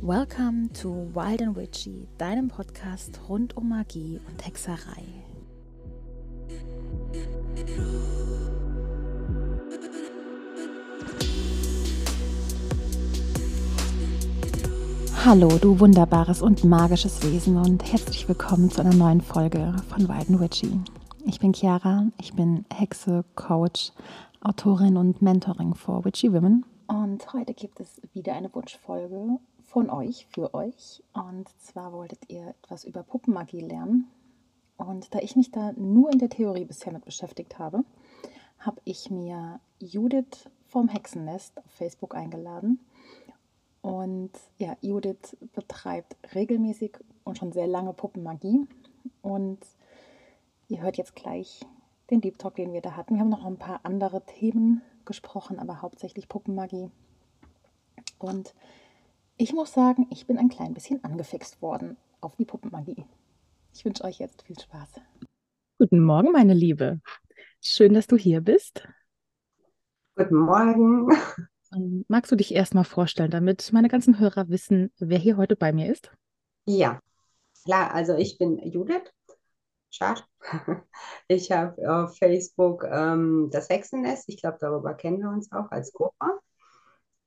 Welcome to Wild and Witchy, deinem Podcast rund um Magie und Hexerei. Hallo, du wunderbares und magisches Wesen und herzlich willkommen zu einer neuen Folge von Wild and Witchy. Ich bin Chiara, ich bin Hexe, Coach, Autorin und Mentoring for Witchy Women und heute gibt es wieder eine Wunschfolge von euch, für euch. Und zwar wolltet ihr etwas über Puppenmagie lernen. Und da ich mich da nur in der Theorie bisher mit beschäftigt habe, habe ich mir Judith vom Hexennest auf Facebook eingeladen. Und ja, Judith betreibt regelmäßig und schon sehr lange Puppenmagie. Und ihr hört jetzt gleich den Deep Talk, den wir da hatten. Wir haben noch ein paar andere Themen gesprochen, aber hauptsächlich Puppenmagie. Und ich muss sagen, ich bin ein klein bisschen angefixt worden auf die Puppenmagie. Ich wünsche euch jetzt viel Spaß. Guten Morgen, meine Liebe. Schön, dass du hier bist. Guten Morgen. Und magst du dich erstmal vorstellen, damit meine ganzen Hörer wissen, wer hier heute bei mir ist? Ja, klar. Also ich bin Judith. Schade. Ich habe auf Facebook ähm, das Hexennest. Ich glaube, darüber kennen wir uns auch als Gruppe.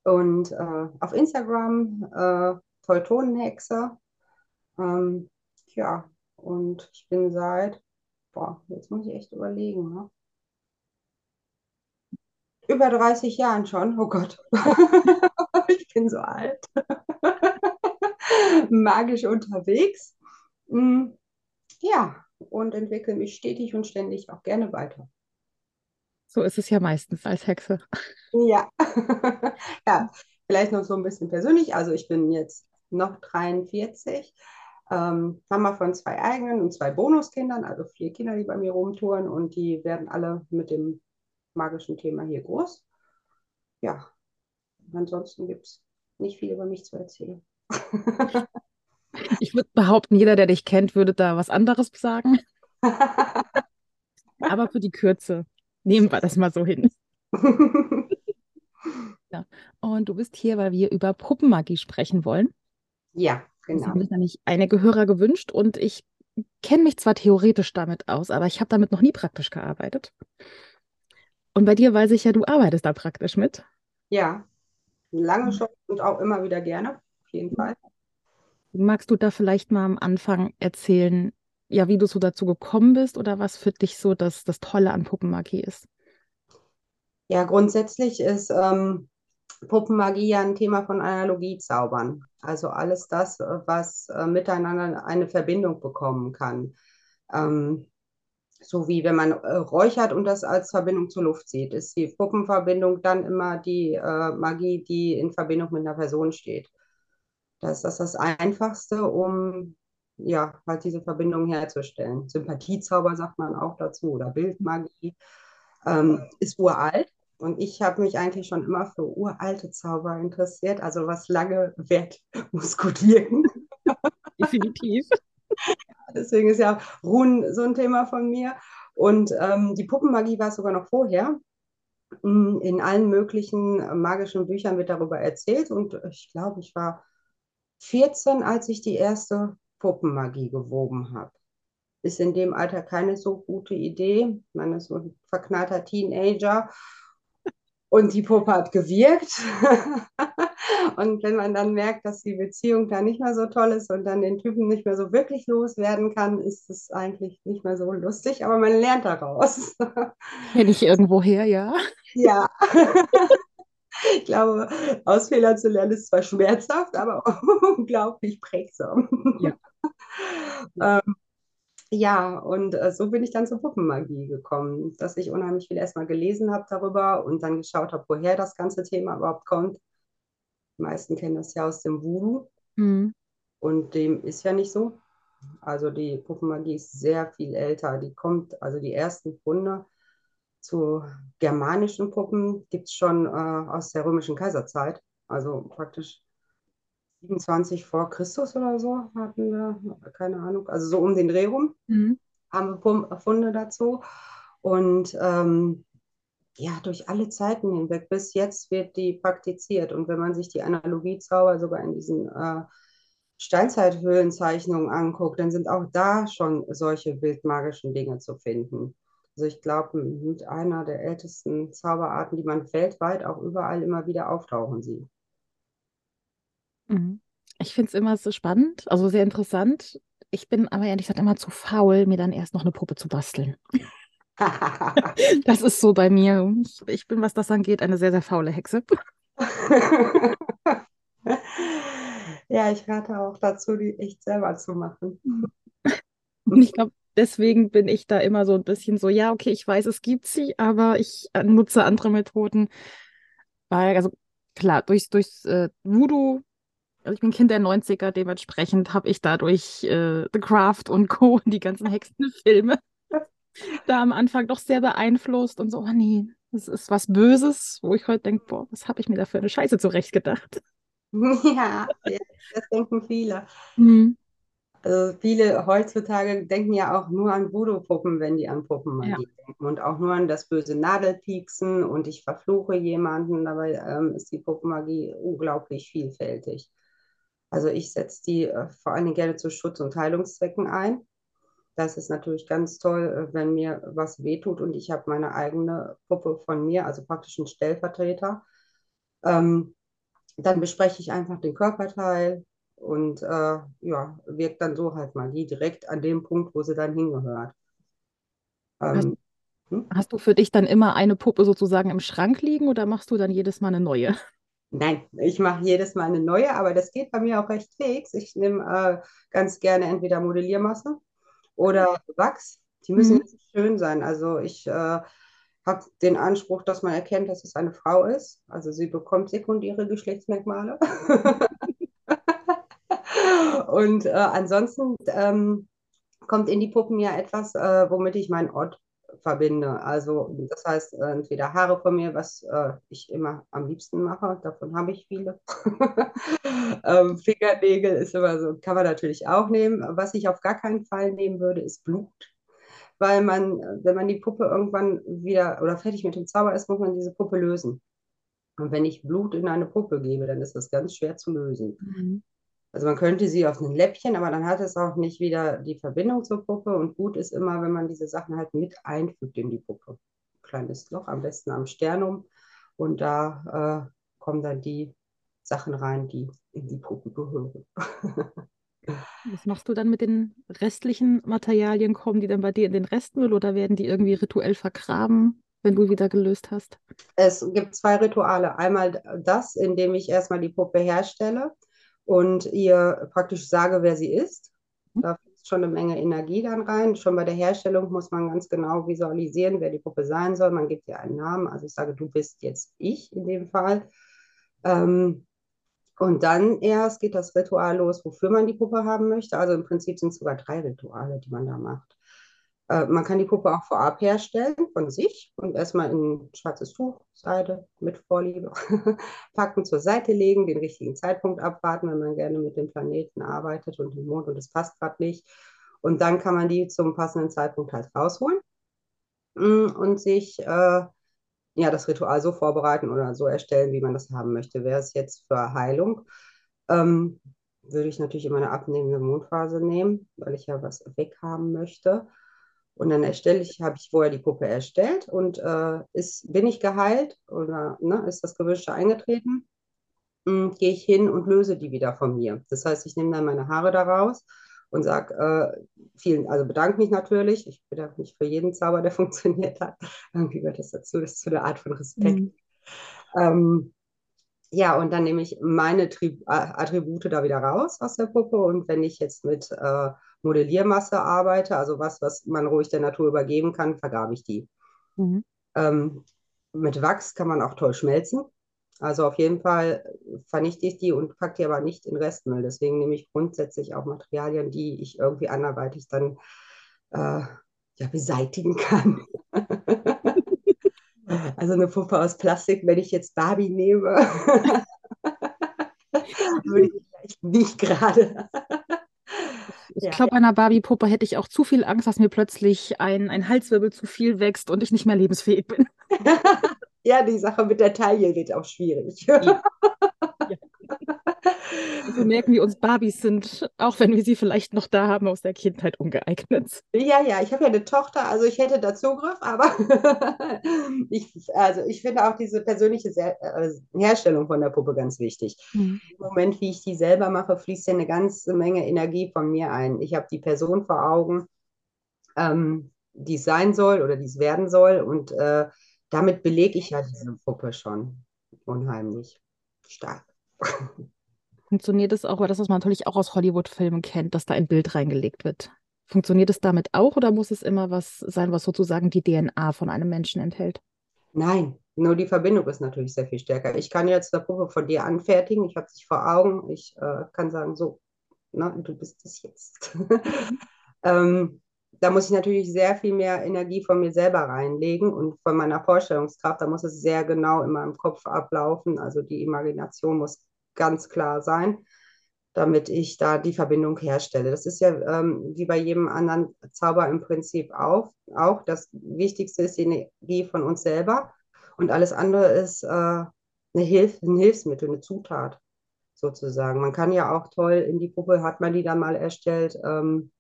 Und äh, auf Instagram äh, Teutonenhexe. Ähm, ja, und ich bin seit, boah, jetzt muss ich echt überlegen, ne? Über 30 Jahren schon, oh Gott. ich bin so alt. Magisch unterwegs. Mm, ja, und entwickle mich stetig und ständig auch gerne weiter. So ist es ja meistens als Hexe. Ja. ja, vielleicht noch so ein bisschen persönlich. Also ich bin jetzt noch 43, ähm, Mama von zwei eigenen und zwei Bonuskindern, also vier Kinder, die bei mir rumtouren und die werden alle mit dem magischen Thema hier groß. Ja, ansonsten gibt es nicht viel über mich zu erzählen. ich würde behaupten, jeder, der dich kennt, würde da was anderes sagen. Aber für die Kürze Nehmen wir das mal so hin. ja. Und du bist hier, weil wir über Puppenmagie sprechen wollen. Ja, genau. Das haben sich nämlich einige Hörer gewünscht und ich kenne mich zwar theoretisch damit aus, aber ich habe damit noch nie praktisch gearbeitet. Und bei dir weiß ich ja, du arbeitest da praktisch mit. Ja, lange schon und auch immer wieder gerne, auf jeden Fall. Magst du da vielleicht mal am Anfang erzählen, ja, wie du so dazu gekommen bist oder was für dich so das, das Tolle an Puppenmagie ist? Ja, grundsätzlich ist ähm, Puppenmagie ja ein Thema von Analogiezaubern. Also alles das, was äh, miteinander eine Verbindung bekommen kann. Ähm, so wie wenn man äh, räuchert und das als Verbindung zur Luft sieht, ist die Puppenverbindung dann immer die äh, Magie, die in Verbindung mit einer Person steht. Das ist das, das Einfachste, um ja, halt diese Verbindung herzustellen. Sympathiezauber sagt man auch dazu oder Bildmagie ähm, ist uralt. Und ich habe mich eigentlich schon immer für uralte Zauber interessiert. Also was lange währt, muss gut wirken. Definitiv. Deswegen ist ja Runen so ein Thema von mir. Und ähm, die Puppenmagie war sogar noch vorher. Mm, in allen möglichen magischen Büchern wird darüber erzählt. Und ich glaube, ich war 14, als ich die erste Puppenmagie gewoben habe. Ist in dem Alter keine so gute Idee. Man ist so ein verknallter Teenager und die Puppe hat gewirkt. und wenn man dann merkt, dass die Beziehung da nicht mehr so toll ist und dann den Typen nicht mehr so wirklich loswerden kann, ist es eigentlich nicht mehr so lustig, aber man lernt daraus. Wenn ich irgendwo her, ja. Ja. Ich glaube, aus Fehlern zu lernen ist zwar schmerzhaft, aber unglaublich prägsam. Ja. ähm, ja, und äh, so bin ich dann zur Puppenmagie gekommen, dass ich unheimlich viel erstmal gelesen habe darüber und dann geschaut habe, woher das ganze Thema überhaupt kommt. Die meisten kennen das ja aus dem Voodoo. Mhm. Und dem ist ja nicht so. Also die Puppenmagie ist sehr viel älter. Die kommt, also die ersten Funde zu germanischen Puppen gibt es schon äh, aus der römischen Kaiserzeit. Also praktisch 27 vor Christus oder so hatten wir, keine Ahnung, also so um den Dreh rum mhm. haben wir Funde dazu. Und ähm, ja, durch alle Zeiten hinweg. Bis jetzt wird die praktiziert. Und wenn man sich die Analogiezauber sogar in diesen äh, Steinzeithöhlenzeichnungen anguckt, dann sind auch da schon solche bildmagischen Dinge zu finden. Also ich glaube, mit einer der ältesten Zauberarten, die man weltweit auch überall immer wieder auftauchen sieht. Mhm. Ich finde es immer so spannend, also sehr interessant. Ich bin aber ehrlich gesagt immer zu faul, mir dann erst noch eine Puppe zu basteln. das ist so bei mir. Ich, ich bin, was das angeht, eine sehr, sehr faule Hexe. ja, ich rate auch dazu, die echt selber zu machen. Und ich glaube, deswegen bin ich da immer so ein bisschen so, ja, okay, ich weiß, es gibt sie, aber ich äh, nutze andere Methoden. Weil, also klar, durchs, durchs äh, Voodoo, also ich bin Kind der 90er, dementsprechend habe ich dadurch äh, The Craft und Co., die ganzen Hexenfilme, da am Anfang doch sehr beeinflusst und so, oh nee, das ist was Böses, wo ich heute denke, boah, was habe ich mir da für eine Scheiße zurechtgedacht? Ja, das denken viele. Mhm. Also viele heutzutage denken ja auch nur an Voodoo-Puppen, wenn die an Puppenmagie ja. denken und auch nur an das böse Nadelpieksen und ich verfluche jemanden. Dabei ähm, ist die Puppenmagie unglaublich vielfältig. Also ich setze die äh, vor allen Dingen gerne zu Schutz- und Heilungszwecken ein. Das ist natürlich ganz toll, äh, wenn mir was wehtut und ich habe meine eigene Puppe von mir, also praktisch einen Stellvertreter. Ähm, dann bespreche ich einfach den Körperteil und äh, ja, wirkt dann so halt Magie direkt an dem Punkt, wo sie dann hingehört. Ähm, hast, hm? hast, du für dich dann immer eine Puppe sozusagen im Schrank liegen oder machst du dann jedes Mal eine neue? Nein, ich mache jedes Mal eine neue, aber das geht bei mir auch recht fix. Ich nehme äh, ganz gerne entweder Modelliermasse oder Wachs. Die müssen mhm. schön sein. Also ich äh, habe den Anspruch, dass man erkennt, dass es eine Frau ist. Also sie bekommt sekundäre Geschlechtsmerkmale. Und äh, ansonsten ähm, kommt in die Puppen ja etwas, äh, womit ich meinen Ort verbinde. Also das heißt, entweder Haare von mir, was äh, ich immer am liebsten mache, davon habe ich viele. ähm, Fingernägel ist immer so, kann man natürlich auch nehmen. Was ich auf gar keinen Fall nehmen würde, ist Blut weil man, wenn man die Puppe irgendwann wieder oder fertig mit dem Zauber ist, muss man diese Puppe lösen. Und wenn ich Blut in eine Puppe gebe, dann ist das ganz schwer zu lösen. Mhm. Also man könnte sie auf ein Läppchen, aber dann hat es auch nicht wieder die Verbindung zur Puppe. Und gut ist immer, wenn man diese Sachen halt mit einfügt in die Puppe. Kleines Loch, am besten am Sternum. Und da äh, kommen dann die Sachen rein, die in die Puppe gehören. Was machst du dann mit den restlichen Materialien? Kommen die dann bei dir in den Restmüll oder werden die irgendwie rituell vergraben, wenn du wieder gelöst hast? Es gibt zwei Rituale. Einmal das, indem ich erstmal die Puppe herstelle und ihr praktisch sage, wer sie ist. Mhm. Da fließt schon eine Menge Energie dann rein. Schon bei der Herstellung muss man ganz genau visualisieren, wer die Puppe sein soll. Man gibt ihr einen Namen. Also ich sage, du bist jetzt ich in dem Fall. Ähm, und dann erst geht das Ritual los, wofür man die Puppe haben möchte. Also im Prinzip sind es sogar drei Rituale, die man da macht. Äh, man kann die Puppe auch vorab herstellen von sich und erstmal in schwarzes Tuch, Seide mit Vorliebe packen, zur Seite legen, den richtigen Zeitpunkt abwarten, wenn man gerne mit dem Planeten arbeitet und dem Mond und es passt gerade nicht. Und dann kann man die zum passenden Zeitpunkt halt rausholen mm, und sich äh, ja, das Ritual so vorbereiten oder so erstellen, wie man das haben möchte. Wäre es jetzt für Heilung, ähm, würde ich natürlich immer eine abnehmende Mondphase nehmen, weil ich ja was weghaben möchte. Und dann erstelle ich, habe ich vorher die Puppe erstellt und äh, ist, bin ich geheilt oder ne, ist das Gewünschte eingetreten, hm, gehe ich hin und löse die wieder von mir. Das heißt, ich nehme dann meine Haare daraus und sage äh, vielen, also bedanke mich natürlich. Ich bedanke mich für jeden Zauber, der funktioniert hat. Irgendwie gehört das dazu, das ist so eine Art von Respekt. Mhm. Ähm, ja, und dann nehme ich meine Tri Attribute da wieder raus aus der Puppe. Und wenn ich jetzt mit äh, Modelliermasse arbeite, also was, was man ruhig der Natur übergeben kann, vergabe ich die. Mhm. Ähm, mit Wachs kann man auch toll schmelzen. Also auf jeden Fall vernichte ich die und packe die aber nicht in Restmüll. Deswegen nehme ich grundsätzlich auch Materialien, die ich irgendwie anderweitig dann äh, ja, beseitigen kann. also eine Puppe aus Plastik, wenn ich jetzt Barbie nehme, würde ich vielleicht nicht gerade. Ich glaube, bei einer Barbie-Puppe hätte ich auch zu viel Angst, dass mir plötzlich ein, ein Halswirbel zu viel wächst und ich nicht mehr lebensfähig bin. ja, die Sache mit der Taille wird auch schwierig. Ja. Ja. So merken wir uns Barbies sind, auch wenn wir sie vielleicht noch da haben, aus der Kindheit ungeeignet. Ja, ja, ich habe ja eine Tochter, also ich hätte da Zugriff, aber ich, also ich finde auch diese persönliche äh, Herstellung von der Puppe ganz wichtig. Mhm. Im Moment, wie ich die selber mache, fließt ja eine ganze Menge Energie von mir ein. Ich habe die Person vor Augen, ähm, die es sein soll oder die es werden soll und äh, damit belege ich ja diese Puppe schon unheimlich stark. Funktioniert es auch, weil das, was man natürlich auch aus Hollywood-Filmen kennt, dass da ein Bild reingelegt wird. Funktioniert es damit auch oder muss es immer was sein, was sozusagen die DNA von einem Menschen enthält? Nein, nur die Verbindung ist natürlich sehr viel stärker. Ich kann jetzt eine Puppe von dir anfertigen, ich habe sie vor Augen, ich äh, kann sagen, so, na, du bist es jetzt. ähm, da muss ich natürlich sehr viel mehr Energie von mir selber reinlegen und von meiner Vorstellungskraft. Da muss es sehr genau in meinem Kopf ablaufen. Also die Imagination muss ganz klar sein, damit ich da die Verbindung herstelle. Das ist ja ähm, wie bei jedem anderen Zauber im Prinzip auch. auch. Das Wichtigste ist die Energie von uns selber und alles andere ist äh, eine Hilf ein Hilfsmittel, eine Zutat sozusagen. Man kann ja auch toll in die Puppe, hat man die dann mal erstellt, ähm,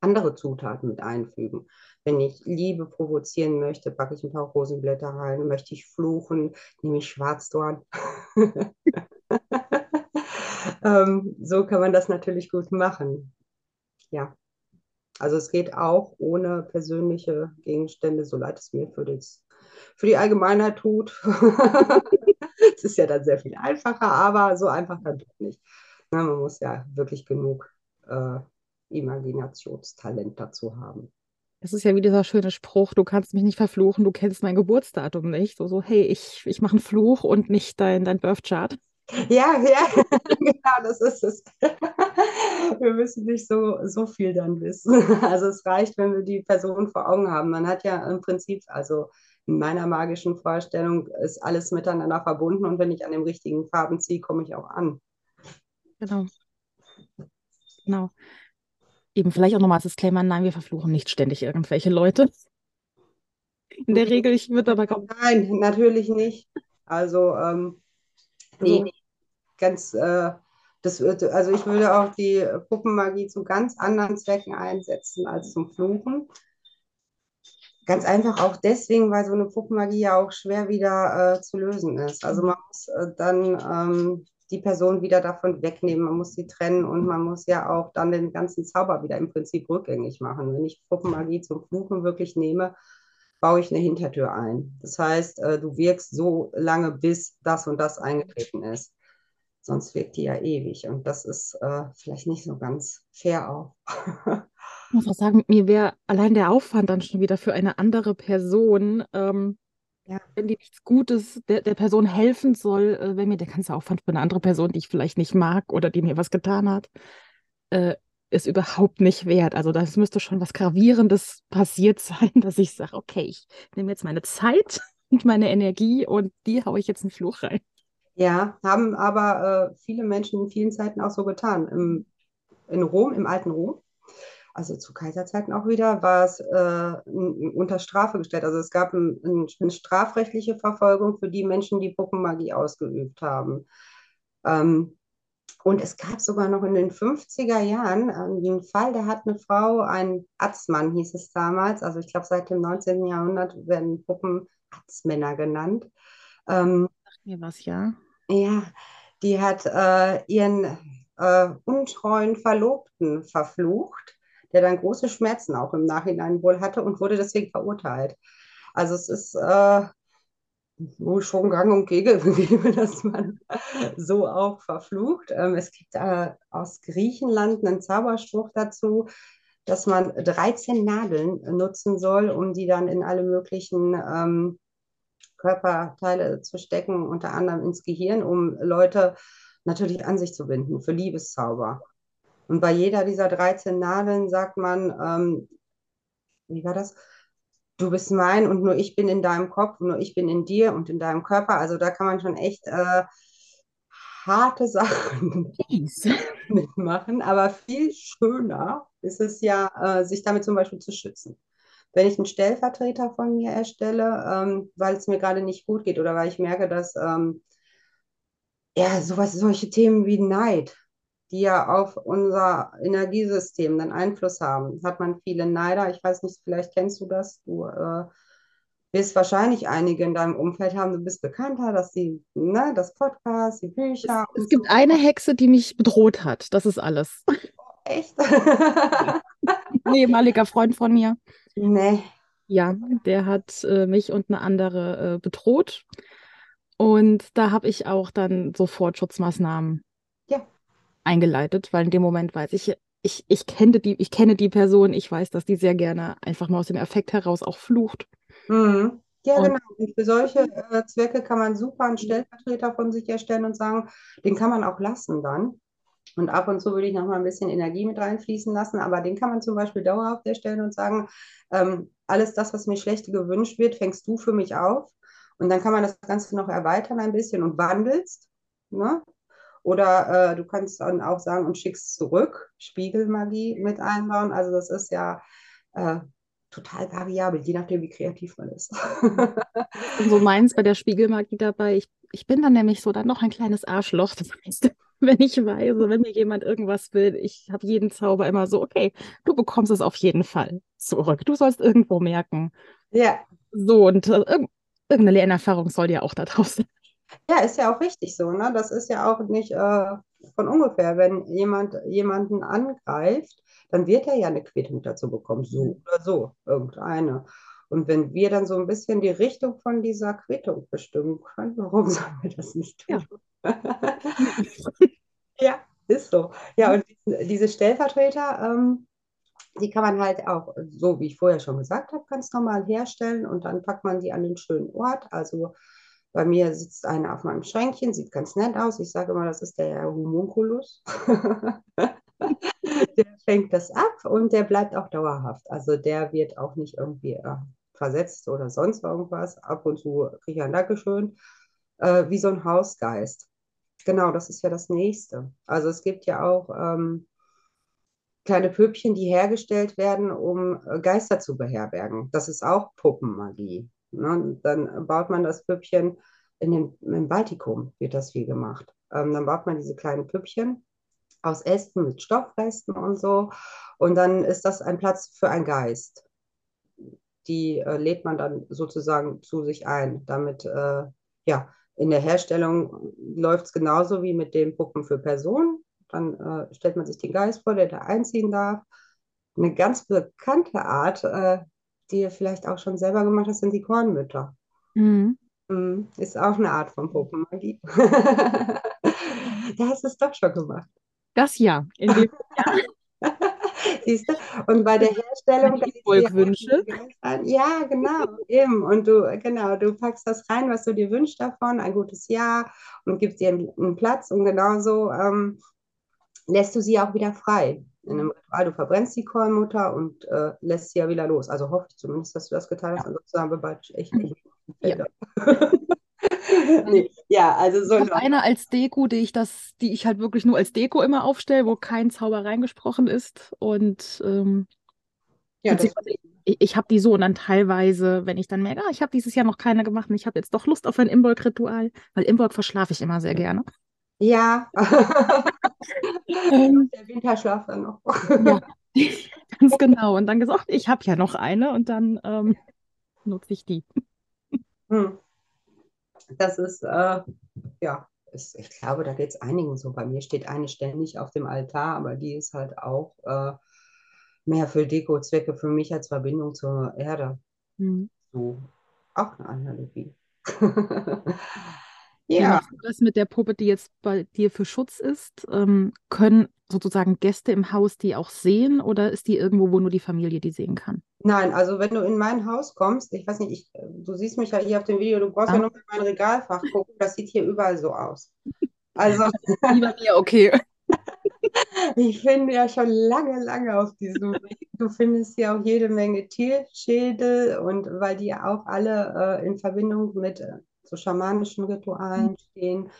andere Zutaten mit einfügen. Wenn ich Liebe provozieren möchte, packe ich ein paar Rosenblätter rein. Möchte ich fluchen, nehme ich Schwarzdorn. ähm, so kann man das natürlich gut machen. Ja. Also es geht auch ohne persönliche Gegenstände, so leid es mir für, das, für die Allgemeinheit tut. es ist ja dann sehr viel einfacher, aber so einfach dann doch nicht. Na, man muss ja wirklich genug äh, Imaginationstalent dazu haben. Es ist ja wie dieser schöne Spruch, du kannst mich nicht verfluchen, du kennst mein Geburtsdatum nicht. So, so hey, ich, ich mache einen Fluch und nicht dein, dein Birth-Chart. Ja, ja, genau, das ist es. Wir müssen nicht so, so viel dann wissen. Also es reicht, wenn wir die Person vor Augen haben. Man hat ja im Prinzip, also in meiner magischen Vorstellung ist alles miteinander verbunden und wenn ich an den richtigen Farben ziehe, komme ich auch an. Genau. Genau. Eben vielleicht auch nochmal als Disclaimer, nein, wir verfluchen nicht ständig irgendwelche Leute. In der Regel, ich würde aber kaum. Nein, natürlich nicht. Also, ähm, nee, nee, ganz, äh, das also ich würde auch die Puppenmagie zu ganz anderen Zwecken einsetzen als zum Fluchen. Ganz einfach auch deswegen, weil so eine Puppenmagie ja auch schwer wieder äh, zu lösen ist. Also man muss äh, dann ähm, die Person wieder davon wegnehmen, man muss sie trennen und man muss ja auch dann den ganzen Zauber wieder im Prinzip rückgängig machen. Wenn ich Puppenmagie zum Fluchen wirklich nehme, baue ich eine Hintertür ein. Das heißt, äh, du wirkst so lange, bis das und das eingetreten ist. Sonst wirkt die ja ewig und das ist äh, vielleicht nicht so ganz fair auch. ich muss auch sagen, mir wäre allein der Aufwand dann schon wieder für eine andere Person ähm, ja. wenn die nichts Gutes der, der Person helfen soll, äh, wenn mir der ganze Aufwand für eine andere Person, die ich vielleicht nicht mag oder die mir was getan hat, äh, ist überhaupt nicht wert. Also das müsste schon was Gravierendes passiert sein, dass ich sage, okay, ich nehme jetzt meine Zeit und meine Energie und die haue ich jetzt einen Fluch rein. Ja, haben aber äh, viele Menschen in vielen Zeiten auch so getan. Im, in Rom, im alten Rom, also zu Kaiserzeiten auch wieder, war es äh, unter Strafe gestellt. Also es gab ein, ein, eine strafrechtliche Verfolgung für die Menschen, die Puppenmagie ausgeübt haben. Ähm, und es gab sogar noch in den 50er Jahren äh, einen Fall, da hat eine Frau, ein Atzmann hieß es damals, also ich glaube seit dem 19. Jahrhundert werden Puppen Atzmänner genannt. Ähm, Sagt mir was, ja. Ja, die hat äh, ihren äh, untreuen Verlobten verflucht der dann große Schmerzen auch im Nachhinein wohl hatte und wurde deswegen verurteilt. Also es ist äh, wohl schon gang und gäbe, dass man so auch verflucht. Ähm, es gibt aus Griechenland einen Zauberspruch dazu, dass man 13 Nadeln nutzen soll, um die dann in alle möglichen ähm, Körperteile zu stecken, unter anderem ins Gehirn, um Leute natürlich an sich zu binden für Liebeszauber. Und bei jeder dieser 13 Nadeln sagt man, ähm, wie war das? Du bist mein und nur ich bin in deinem Kopf, nur ich bin in dir und in deinem Körper. Also da kann man schon echt äh, harte Sachen mitmachen. Aber viel schöner ist es ja, äh, sich damit zum Beispiel zu schützen. wenn ich einen Stellvertreter von mir erstelle, ähm, weil es mir gerade nicht gut geht oder weil ich merke, dass ähm, ja, sowas, solche Themen wie Neid, die ja auf unser Energiesystem dann Einfluss haben, hat man viele Neider. Ich weiß nicht, vielleicht kennst du das. Du äh, wirst wahrscheinlich einige in deinem Umfeld haben. Du bist bekannter, dass die, ne, das Podcast, die Bücher. Es, es gibt so. eine Hexe, die mich bedroht hat. Das ist alles. Echt? Ein ehemaliger Freund von mir. Nee. Ja, der hat äh, mich und eine andere äh, bedroht. Und da habe ich auch dann sofort Schutzmaßnahmen. Eingeleitet, weil in dem Moment weiß ich, ich, ich, kenne die, ich kenne die Person, ich weiß, dass die sehr gerne einfach mal aus dem Effekt heraus auch flucht. Mhm. Ja, und, genau. Und für solche äh, Zwecke kann man super einen Stellvertreter von sich erstellen und sagen, den kann man auch lassen dann. Und ab und zu würde ich noch mal ein bisschen Energie mit reinfließen lassen, aber den kann man zum Beispiel dauerhaft erstellen und sagen, ähm, alles das, was mir schlecht gewünscht wird, fängst du für mich auf. Und dann kann man das Ganze noch erweitern ein bisschen und wandelst. Ne? Oder äh, du kannst dann auch sagen und schickst zurück, Spiegelmagie mit einbauen. Also das ist ja äh, total variabel, je nachdem, wie kreativ man ist. und so meins bei der Spiegelmagie dabei. Ich, ich bin dann nämlich so dann noch ein kleines Arschloch. Das heißt, wenn ich weiß, wenn mir jemand irgendwas will, ich habe jeden Zauber immer so, okay, du bekommst es auf jeden Fall zurück. Du sollst irgendwo merken. Ja. So, und äh, irgendeine Lernerfahrung soll ja auch da draußen. Ja, ist ja auch richtig so, ne? Das ist ja auch nicht äh, von ungefähr. Wenn jemand jemanden angreift, dann wird er ja eine Quittung dazu bekommen, so mhm. oder so, irgendeine. Und wenn wir dann so ein bisschen die Richtung von dieser Quittung bestimmen können, warum sollen wir das nicht tun? Ja, ja ist so. Ja, und diese Stellvertreter, ähm, die kann man halt auch, so wie ich vorher schon gesagt habe, ganz normal herstellen und dann packt man die an den schönen Ort. Also bei mir sitzt einer auf meinem Schränkchen, sieht ganz nett aus. Ich sage immer, das ist der Homunculus. der fängt das ab und der bleibt auch dauerhaft. Also der wird auch nicht irgendwie äh, versetzt oder sonst irgendwas. Ab und zu kriege ich ein Dankeschön. Äh, wie so ein Hausgeist. Genau, das ist ja das Nächste. Also es gibt ja auch ähm, kleine Püppchen, die hergestellt werden, um äh, Geister zu beherbergen. Das ist auch Puppenmagie. Ne? Dann baut man das Püppchen in den, im Baltikum, wird das viel gemacht. Ähm, dann baut man diese kleinen Püppchen aus Ästen mit Stoffresten und so. Und dann ist das ein Platz für einen Geist. Die äh, lädt man dann sozusagen zu sich ein. Damit, äh, ja, in der Herstellung läuft es genauso wie mit den Puppen für Personen. Dann äh, stellt man sich den Geist vor, der da einziehen darf. Eine ganz bekannte Art, äh, die ihr vielleicht auch schon selber gemacht habt, sind die Kornmütter. Mhm. Mhm. Ist auch eine Art von Puppenmagie. da hast du es doch schon gemacht. Das ja. Siehst du? Und bei der Herstellung. Wünsche. Ja, genau, eben. Und du, genau, du packst das rein, was du dir wünschst davon, ein gutes Jahr und gibst dir einen Platz. Und genauso ähm, lässt du sie auch wieder frei. In einem Ritual, du verbrennst die Kornmutter und äh, lässt sie ja wieder los. Also hoffe ich zumindest, dass du das getan hast. Ja. Ansonsten haben wir bald echt nicht. Ja. nee. Ja, also so. Ich eine als Deko, die ich das, die ich halt wirklich nur als Deko immer aufstelle, wo kein Zauber reingesprochen ist. Und ähm, ja, ich, ich habe die so und dann teilweise, wenn ich dann merke, ah, ich habe dieses Jahr noch keine gemacht und ich habe jetzt doch Lust auf ein Imbolg-Ritual, weil Imbolg verschlafe ich immer sehr gerne. Ja. ähm, Der Winterschlaf dann noch. ja, ganz genau. Und dann gesagt, ich habe ja noch eine und dann ähm, nutze ich die. Hm das ist, äh, ja, ist, ich glaube, da geht es einigen so. Bei mir steht eine ständig auf dem Altar, aber die ist halt auch äh, mehr für Deko-Zwecke für mich als Verbindung zur Erde. Mhm. So, auch eine Analogie. Ja. Wie das mit der Puppe, die jetzt bei dir für Schutz ist? Ähm, können sozusagen Gäste im Haus die auch sehen oder ist die irgendwo, wo nur die Familie die sehen kann? Nein, also wenn du in mein Haus kommst, ich weiß nicht, ich, du siehst mich ja hier auf dem Video, du brauchst ah. ja nur in mein Regalfach gucken, das sieht hier überall so aus. Also. Lieber mir, okay. Ich finde ja schon lange, lange auf diesem Weg. Du findest hier auch jede Menge Tierschädel und weil die ja auch alle äh, in Verbindung mit so schamanischen Ritualen mhm. stehen.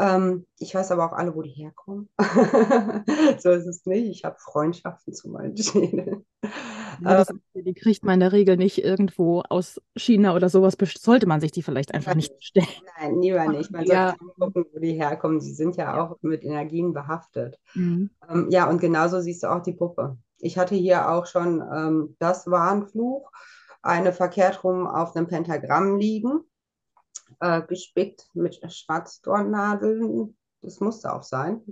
Ähm, ich weiß aber auch alle, wo die herkommen. so ist es nicht. Ich habe Freundschaften zu meinen Schädeln. Ja, das, die kriegt man in der Regel nicht irgendwo aus China oder sowas. Sollte man sich die vielleicht einfach nicht bestellen. Nein, lieber nicht. Man ja. sollte gucken, wo die herkommen. Sie sind ja, ja. auch mit Energien behaftet. Mhm. Ähm, ja, und genauso siehst du auch die Puppe. Ich hatte hier auch schon ähm, das Warnfluch, eine verkehrt rum auf einem Pentagramm liegen, äh, gespickt mit Schwarzdornnadeln. Das musste auch sein.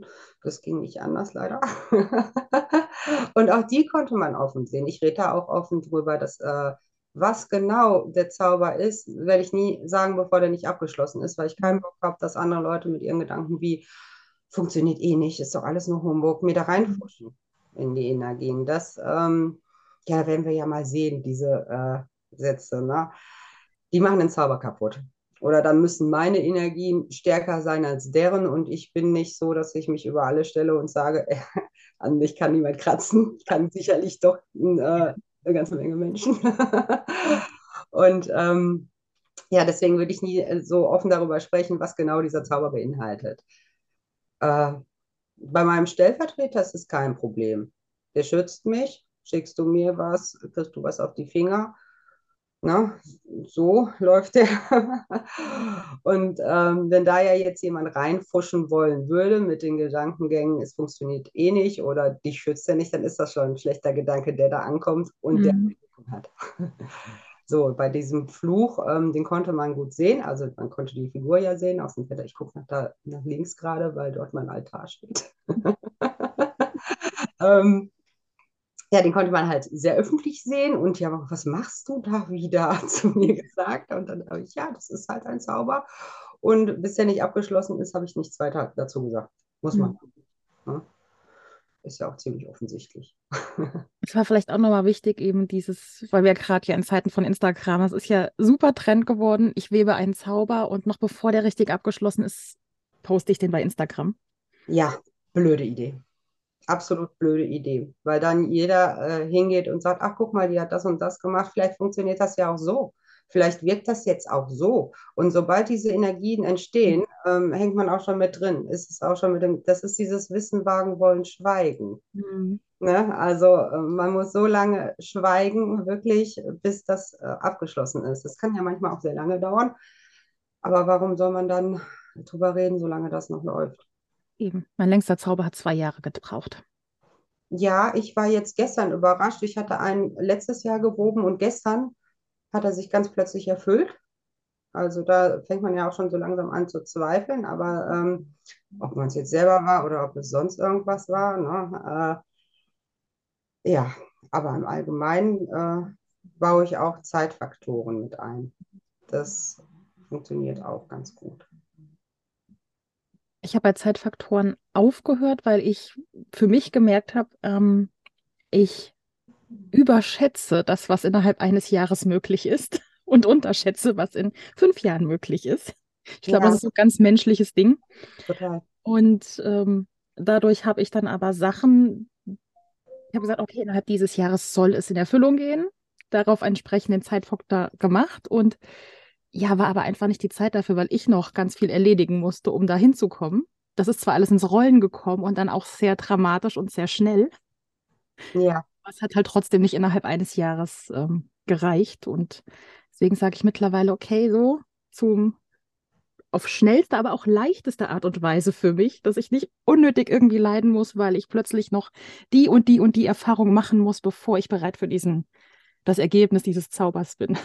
Das ging nicht anders, leider. und auch die konnte man offen sehen. Ich rede da auch offen drüber, dass äh, was genau der Zauber ist, werde ich nie sagen, bevor der nicht abgeschlossen ist, weil ich keinen Bock habe, dass andere Leute mit ihren Gedanken wie funktioniert eh nicht, ist doch alles nur Humbug, mir da reinfuschen in die Energien. Das, ähm, ja, werden wir ja mal sehen, diese äh, Sätze. Ne? Die machen den Zauber kaputt. Oder dann müssen meine Energien stärker sein als deren und ich bin nicht so, dass ich mich über alle stelle und sage, äh, an mich kann niemand kratzen. Kann sicherlich doch äh, eine ganze Menge Menschen. und ähm, ja, deswegen würde ich nie so offen darüber sprechen, was genau dieser Zauber beinhaltet. Äh, bei meinem Stellvertreter ist es kein Problem. Der schützt mich, schickst du mir was, kriegst du was auf die Finger. Na, so läuft der. Und ähm, wenn da ja jetzt jemand reinfuschen wollen würde mit den Gedankengängen, es funktioniert eh nicht oder dich schützt er nicht, dann ist das schon ein schlechter Gedanke, der da ankommt und mhm. der hat. So, bei diesem Fluch, ähm, den konnte man gut sehen. Also man konnte die Figur ja sehen aus dem Wetter. Ich gucke nach, nach links gerade, weil dort mein Altar steht. ähm, ja, den konnte man halt sehr öffentlich sehen und ja, was machst du da wieder zu mir gesagt? Und dann habe ich, ja, das ist halt ein Zauber. Und bis der nicht abgeschlossen ist, habe ich nichts weiter dazu gesagt. Muss man. Mhm. Ist ja auch ziemlich offensichtlich. Es war vielleicht auch nochmal wichtig, eben dieses, weil wir gerade ja in Zeiten von Instagram, es ist ja super Trend geworden. Ich webe einen Zauber und noch bevor der richtig abgeschlossen ist, poste ich den bei Instagram. Ja, blöde Idee. Absolut blöde Idee, weil dann jeder äh, hingeht und sagt, ach guck mal, die hat das und das gemacht, vielleicht funktioniert das ja auch so. Vielleicht wirkt das jetzt auch so. Und sobald diese Energien entstehen, ähm, hängt man auch schon mit drin. Ist es auch schon mit dem, das ist dieses Wissen wagen wollen, schweigen. Mhm. Ne? Also äh, man muss so lange schweigen, wirklich, bis das äh, abgeschlossen ist. Das kann ja manchmal auch sehr lange dauern. Aber warum soll man dann drüber reden, solange das noch läuft? Eben. Mein längster Zauber hat zwei Jahre gebraucht. Ja, ich war jetzt gestern überrascht. Ich hatte einen letztes Jahr gewoben und gestern hat er sich ganz plötzlich erfüllt. Also da fängt man ja auch schon so langsam an zu zweifeln, aber ähm, ob man es jetzt selber war oder ob es sonst irgendwas war. Ne? Äh, ja, aber im Allgemeinen äh, baue ich auch Zeitfaktoren mit ein. Das funktioniert auch ganz gut. Ich habe bei Zeitfaktoren aufgehört, weil ich für mich gemerkt habe, ähm, ich überschätze das, was innerhalb eines Jahres möglich ist und unterschätze, was in fünf Jahren möglich ist. Ich glaube, ja. das ist so ein ganz menschliches Ding. Total. Und ähm, dadurch habe ich dann aber Sachen, ich habe gesagt, okay, innerhalb dieses Jahres soll es in Erfüllung gehen. Darauf entsprechend den Zeitfaktor gemacht und ja, war aber einfach nicht die Zeit dafür, weil ich noch ganz viel erledigen musste, um da hinzukommen. Das ist zwar alles ins Rollen gekommen und dann auch sehr dramatisch und sehr schnell. Ja. Aber es hat halt trotzdem nicht innerhalb eines Jahres ähm, gereicht. Und deswegen sage ich mittlerweile, okay, so zum auf schnellste, aber auch leichteste Art und Weise für mich, dass ich nicht unnötig irgendwie leiden muss, weil ich plötzlich noch die und die und die Erfahrung machen muss, bevor ich bereit für diesen, das Ergebnis dieses Zaubers bin.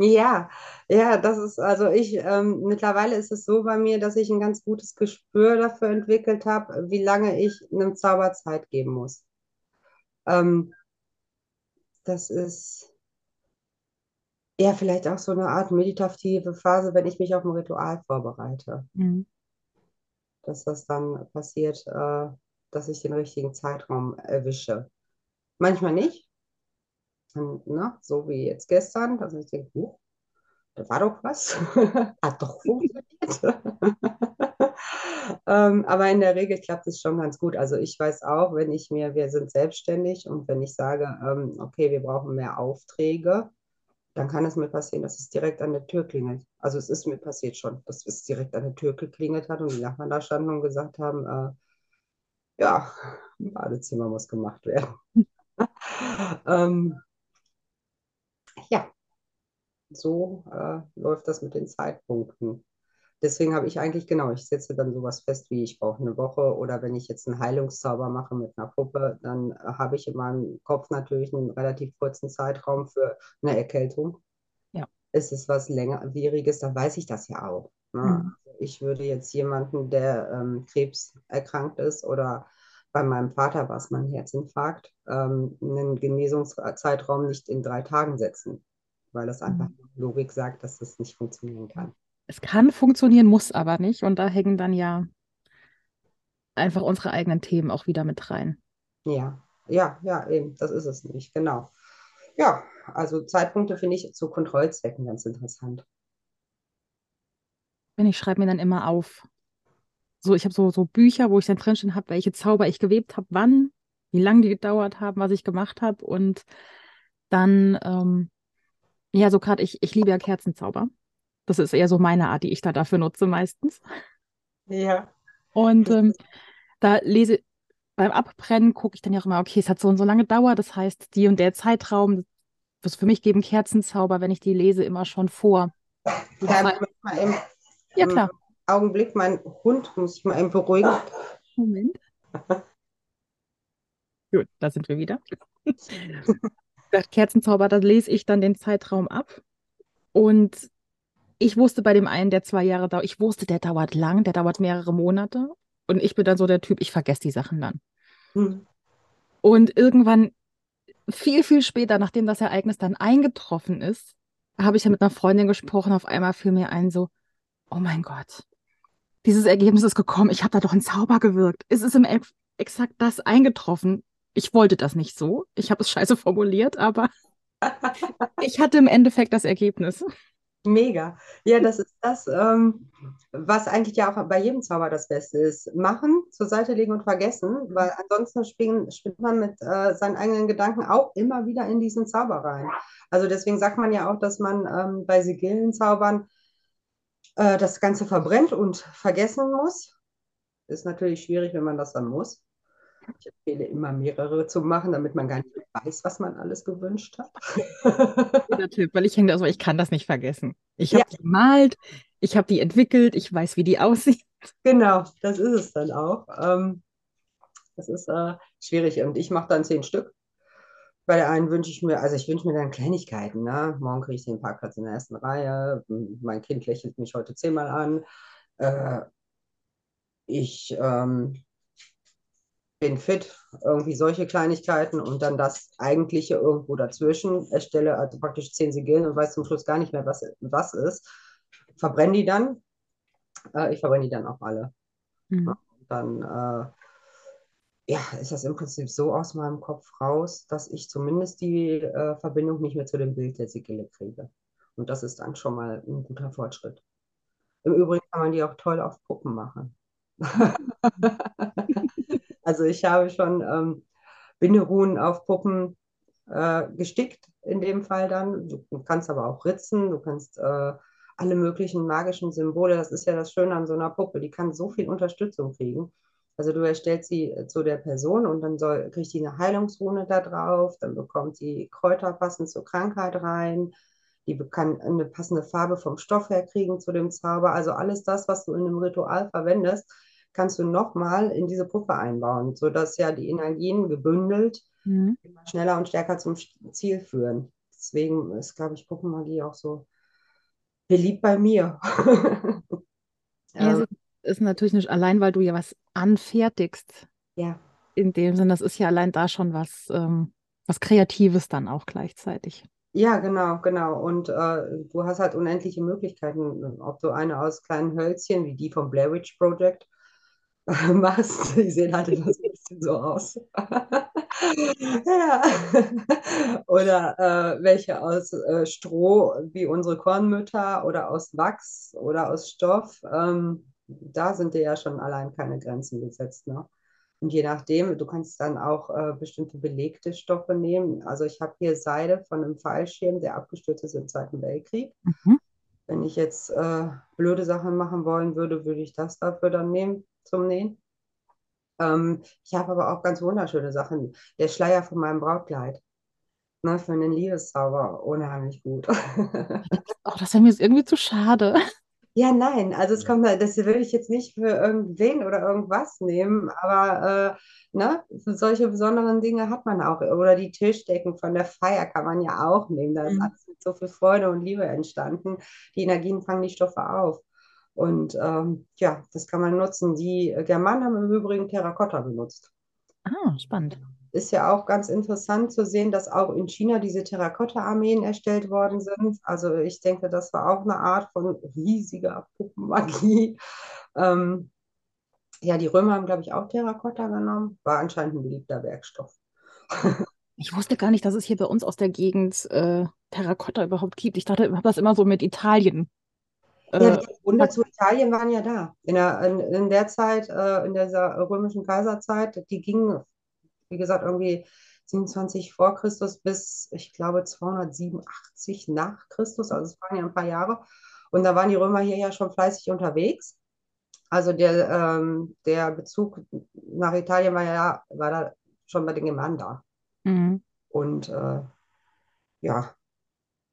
Ja, ja, das ist, also ich, ähm, mittlerweile ist es so bei mir, dass ich ein ganz gutes Gespür dafür entwickelt habe, wie lange ich einem Zauber Zeit geben muss. Ähm, das ist ja vielleicht auch so eine Art meditative Phase, wenn ich mich auf ein Ritual vorbereite. Mhm. Dass das dann passiert, äh, dass ich den richtigen Zeitraum erwische. Manchmal nicht. Ne, so wie jetzt gestern, dass ich denke, oh, da war doch was. Hat doch funktioniert. ähm, aber in der Regel klappt es schon ganz gut. Also ich weiß auch, wenn ich mir, wir sind selbstständig und wenn ich sage, ähm, okay, wir brauchen mehr Aufträge, dann kann es mir passieren, dass es direkt an der Tür klingelt. Also es ist mir passiert schon, dass es direkt an der Tür geklingelt hat und die Nachbarn da standen und gesagt haben, äh, ja, ein Badezimmer muss gemacht werden. ähm, so äh, läuft das mit den Zeitpunkten. Deswegen habe ich eigentlich, genau, ich setze dann sowas fest wie, ich brauche eine Woche oder wenn ich jetzt einen Heilungszauber mache mit einer Puppe, dann äh, habe ich in meinem Kopf natürlich einen relativ kurzen Zeitraum für eine Erkältung. Ja. Ist es was längerwieriges, dann weiß ich das ja auch. Ne? Mhm. Also ich würde jetzt jemanden, der ähm, Krebs erkrankt ist oder bei meinem Vater war es mein Herzinfarkt, ähm, einen Genesungszeitraum nicht in drei Tagen setzen, weil das einfach mhm. Logik sagt, dass das nicht funktionieren kann. Es kann funktionieren, muss aber nicht. Und da hängen dann ja einfach unsere eigenen Themen auch wieder mit rein. Ja, ja, ja, eben, das ist es nicht, genau. Ja, also Zeitpunkte finde ich zu Kontrollzwecken ganz interessant. Ich schreibe mir dann immer auf. So, ich habe so, so Bücher, wo ich dann drinstehen habe, welche Zauber ich gewebt habe, wann, wie lange die gedauert haben, was ich gemacht habe. Und dann, ähm, ja, so gerade, ich, ich liebe ja Kerzenzauber. Das ist eher so meine Art, die ich da dafür nutze meistens. Ja. Und ähm, da lese beim Abbrennen gucke ich dann ja auch immer, okay, es hat so und so lange Dauer, das heißt, die und der Zeitraum, was für mich geben Kerzenzauber, wenn ich die lese, immer schon vor. Ja, mal eben, ja klar. Augenblick, mein Hund muss ich mal eben beruhigen. Moment. Gut, da sind wir wieder. Der Kerzenzauber, da lese ich dann den Zeitraum ab und ich wusste bei dem einen, der zwei Jahre dauert, ich wusste, der dauert lang, der dauert mehrere Monate. Und ich bin dann so der Typ, ich vergesse die Sachen dann. Hm. Und irgendwann, viel, viel später, nachdem das Ereignis dann eingetroffen ist, habe ich ja mit einer Freundin gesprochen. Auf einmal fiel mir ein, so, oh mein Gott, dieses Ergebnis ist gekommen. Ich habe da doch einen Zauber gewirkt. Es ist im e exakt das eingetroffen. Ich wollte das nicht so. Ich habe es scheiße formuliert, aber ich hatte im Endeffekt das Ergebnis. Mega. Ja, das ist das, ähm, was eigentlich ja auch bei jedem Zauber das Beste ist. Machen, zur Seite legen und vergessen, weil ansonsten springt, springt man mit äh, seinen eigenen Gedanken auch immer wieder in diesen Zauber rein. Also deswegen sagt man ja auch, dass man ähm, bei Sigillenzaubern äh, das Ganze verbrennt und vergessen muss. Ist natürlich schwierig, wenn man das dann muss. Ich empfehle immer mehrere zu machen, damit man gar nicht weiß, was man alles gewünscht hat. Guter Tipp, weil ich hänge da so, ich kann das nicht vergessen. Ich habe ja. die gemalt, ich habe die entwickelt, ich weiß, wie die aussieht. Genau, das ist es dann auch. Ähm, das ist äh, schwierig und ich mache dann zehn Stück. Bei der einen wünsche ich mir, also ich wünsche mir dann Kleinigkeiten. Ne? Morgen kriege ich den Parkplatz in der ersten Reihe. Mein Kind lächelt mich heute zehnmal an. Äh, ich ähm, bin fit, irgendwie solche Kleinigkeiten und dann das Eigentliche irgendwo dazwischen. Erstelle also praktisch zehn Sigillen und weiß zum Schluss gar nicht mehr, was, was ist. Verbrenne die dann. Äh, ich verbrenne die dann auch alle. Mhm. Dann äh, ja, ist das im Prinzip so aus meinem Kopf raus, dass ich zumindest die äh, Verbindung nicht mehr zu dem Bild der Sigille kriege. Und das ist dann schon mal ein guter Fortschritt. Im Übrigen kann man die auch toll auf Puppen machen. Also ich habe schon ähm, Binderuhen auf Puppen äh, gestickt, in dem Fall dann. Du kannst aber auch ritzen, du kannst äh, alle möglichen magischen Symbole, das ist ja das Schöne an so einer Puppe, die kann so viel Unterstützung kriegen. Also du erstellst sie äh, zu der Person und dann soll, kriegt die eine Heilungsrune da drauf, dann bekommt sie Kräuter passend zur Krankheit rein, die kann eine passende Farbe vom Stoff her kriegen zu dem Zauber. Also alles das, was du in einem Ritual verwendest, kannst du nochmal in diese Puppe einbauen, sodass ja die Energien gebündelt mhm. schneller und stärker zum Ziel führen. Deswegen ist, glaube ich, Puppenmagie auch so beliebt bei mir. ja, es ist natürlich nicht allein, weil du ja was anfertigst. Ja. In dem Sinne, das ist ja allein da schon was, ähm, was Kreatives dann auch gleichzeitig. Ja, genau, genau. Und äh, du hast halt unendliche Möglichkeiten, ob du eine aus kleinen Hölzchen, wie die vom Blair Witch Project, machst. Die sehen halt immer so ein bisschen so aus. ja. Oder äh, welche aus äh, Stroh, wie unsere Kornmütter, oder aus Wachs oder aus Stoff. Ähm, da sind dir ja schon allein keine Grenzen gesetzt. Ne? Und je nachdem, du kannst dann auch äh, bestimmte belegte Stoffe nehmen. Also ich habe hier Seide von einem Fallschirm, der abgestürzt ist im Zweiten Weltkrieg. Mhm. Wenn ich jetzt äh, blöde Sachen machen wollen würde, würde ich das dafür dann nehmen zum Nähen. Ähm, ich habe aber auch ganz wunderschöne Sachen. Der Schleier von meinem Brautkleid. Ne, für einen Liebeszauber unheimlich gut. Ach, das wäre mir jetzt irgendwie zu schade. Ja, nein, also es kommt, das will ich jetzt nicht für irgendwen oder irgendwas nehmen, aber äh, ne, solche besonderen Dinge hat man auch. Oder die Tischdecken von der Feier kann man ja auch nehmen. Da ist Mhm. alles mit so viel Freude und Liebe entstanden. Die Energien fangen die Stoffe auf. Und ähm, ja, das kann man nutzen. Die Germanen haben im Übrigen Terrakotta benutzt. Ah, spannend. Ist ja auch ganz interessant zu sehen, dass auch in China diese Terrakotta-Armeen erstellt worden sind. Also ich denke, das war auch eine Art von riesiger Puppenmagie. Ähm, ja, die Römer haben, glaube ich, auch Terrakotta genommen. War anscheinend ein beliebter Werkstoff. Ich wusste gar nicht, dass es hier bei uns aus der Gegend äh, Terrakotta überhaupt gibt. Ich dachte, ich habe das immer so mit Italien. Ja, Äh, die Wunder zu Italien waren ja da. In der, in, in der Zeit, äh, in dieser römischen Kaiserzeit, die gingen, wie gesagt, irgendwie 27 vor Christus bis, ich glaube, 287 nach Christus. Also es waren ja ein paar Jahre. Und da waren die Römer hier ja schon fleißig unterwegs. Also der, ähm, der Bezug nach Italien war ja war da schon bei den Germanen da. mhm. Und äh, ja,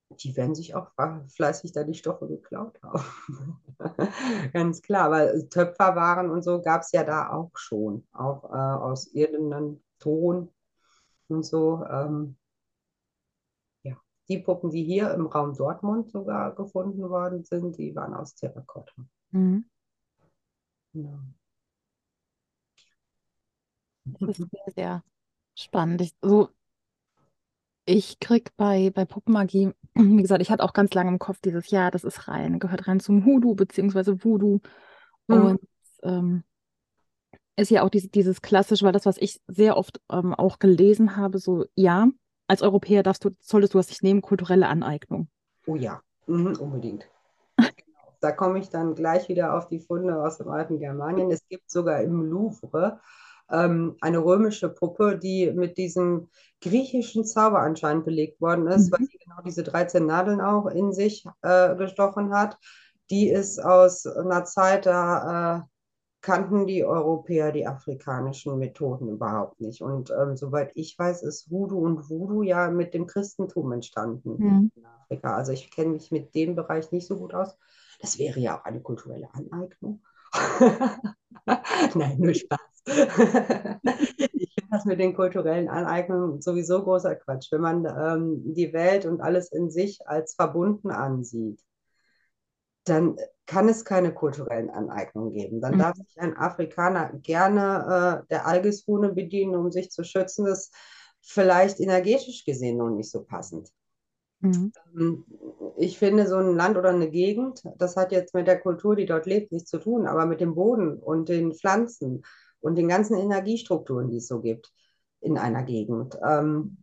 die werden sich auch fleißig da die Stoffe geklaut. Ganz klar, aber Töpferwaren und so gab es ja da auch schon, auch äh, aus irdenen Ton und so. Ähm, ja. Die Puppen, die hier im Raum Dortmund sogar gefunden worden sind, die waren aus Terrakotta. Mhm. Ja. Das ist sehr, sehr spannend. Ich, so, ich krieg bei, bei Puppenmagie, wie gesagt, ich hatte auch ganz lange im Kopf dieses Jahr, das ist rein, gehört rein zum Hoodoo beziehungsweise Voodoo. Hm. Und ähm, ist ja auch diese, dieses klassische, weil das, was ich sehr oft ähm, auch gelesen habe, so, ja, als Europäer darfst du, solltest du das nicht nehmen, kulturelle Aneignung. Oh ja, mhm, unbedingt. Genau. Da komme ich dann gleich wieder auf die Funde aus dem alten Germanien. Es gibt sogar im Louvre ähm, eine römische Puppe, die mit diesem griechischen Zauber anscheinend belegt worden ist, weil Mhm. sie genau diese 13 Nadeln auch in sich äh, gestochen hat. Die ist aus einer Zeit, da äh, kannten die Europäer die afrikanischen Methoden überhaupt nicht. Und ähm, soweit ich weiß, ist Voodoo und Voodoo ja mit dem Christentum entstanden Mhm. in Afrika. Also ich kenne mich mit dem Bereich nicht so gut aus. Das wäre ja auch eine kulturelle Aneignung. Nein, nur Spaß. Ich finde das mit den kulturellen Aneignungen sowieso großer Quatsch. Wenn man ähm, die Welt und alles in sich als verbunden ansieht, dann kann es keine kulturellen Aneignungen geben. Dann darf sich ein Afrikaner gerne äh, der Algisrune bedienen, um sich zu schützen. Das ist vielleicht energetisch gesehen noch nicht so passend. Mhm. Ähm, Ich finde, so ein Land oder eine Gegend, das hat jetzt mit der Kultur, die dort lebt, nichts zu tun, aber mit dem Boden und den Pflanzen und den ganzen Energiestrukturen, die es so gibt in einer Gegend. Ähm,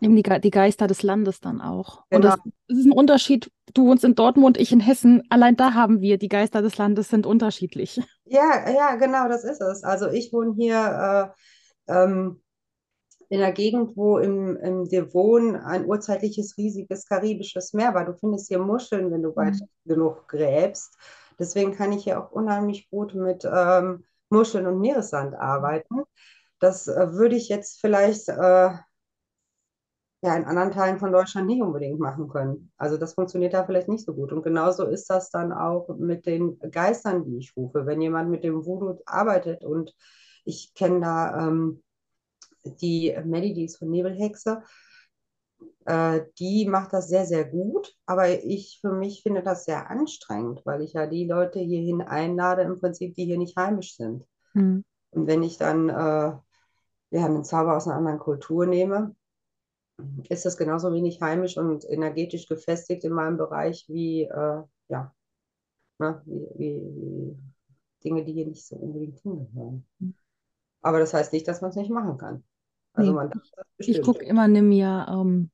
Eben die, Ge- die Geister des Landes dann auch. Und genau. das, das ist ein Unterschied. Du wohnst in Dortmund, ich in Hessen. Allein da haben wir, die Geister des Landes sind unterschiedlich. Ja, ja, genau, das ist es. Also ich wohne hier äh, ähm, in einer Gegend, wo im, im Devon ein urzeitliches, riesiges karibisches Meer war. Du findest hier Muscheln, wenn du weit Mhm. genug gräbst. Deswegen kann ich hier auch unheimlich gut mit ähm, Muscheln und Meeressand arbeiten. Das äh, würde ich jetzt vielleicht äh, ja, in anderen Teilen von Deutschland nicht unbedingt machen können. Also das funktioniert da vielleicht nicht so gut. Und genauso ist das dann auch mit den Geistern, die ich rufe. Wenn jemand mit dem Voodoo arbeitet und ich kenne da ähm, die ist von Nebelhexe, äh, die macht das sehr, sehr gut. Aber ich für mich finde das sehr anstrengend, weil ich ja die Leute hierhin einlade, im Prinzip, die hier nicht heimisch sind. Mhm. Und wenn ich dann äh, ja, einen Zauber aus einer anderen Kultur nehme, ist das genauso wenig heimisch und energetisch gefestigt in meinem Bereich wie, äh, ja, ne, wie, wie, Dinge, die hier nicht so unbedingt hingehören. Aber das heißt nicht, dass man es nicht machen kann. Also Nee, man Ich bestimmt. gucke immer, nimm mir ähm,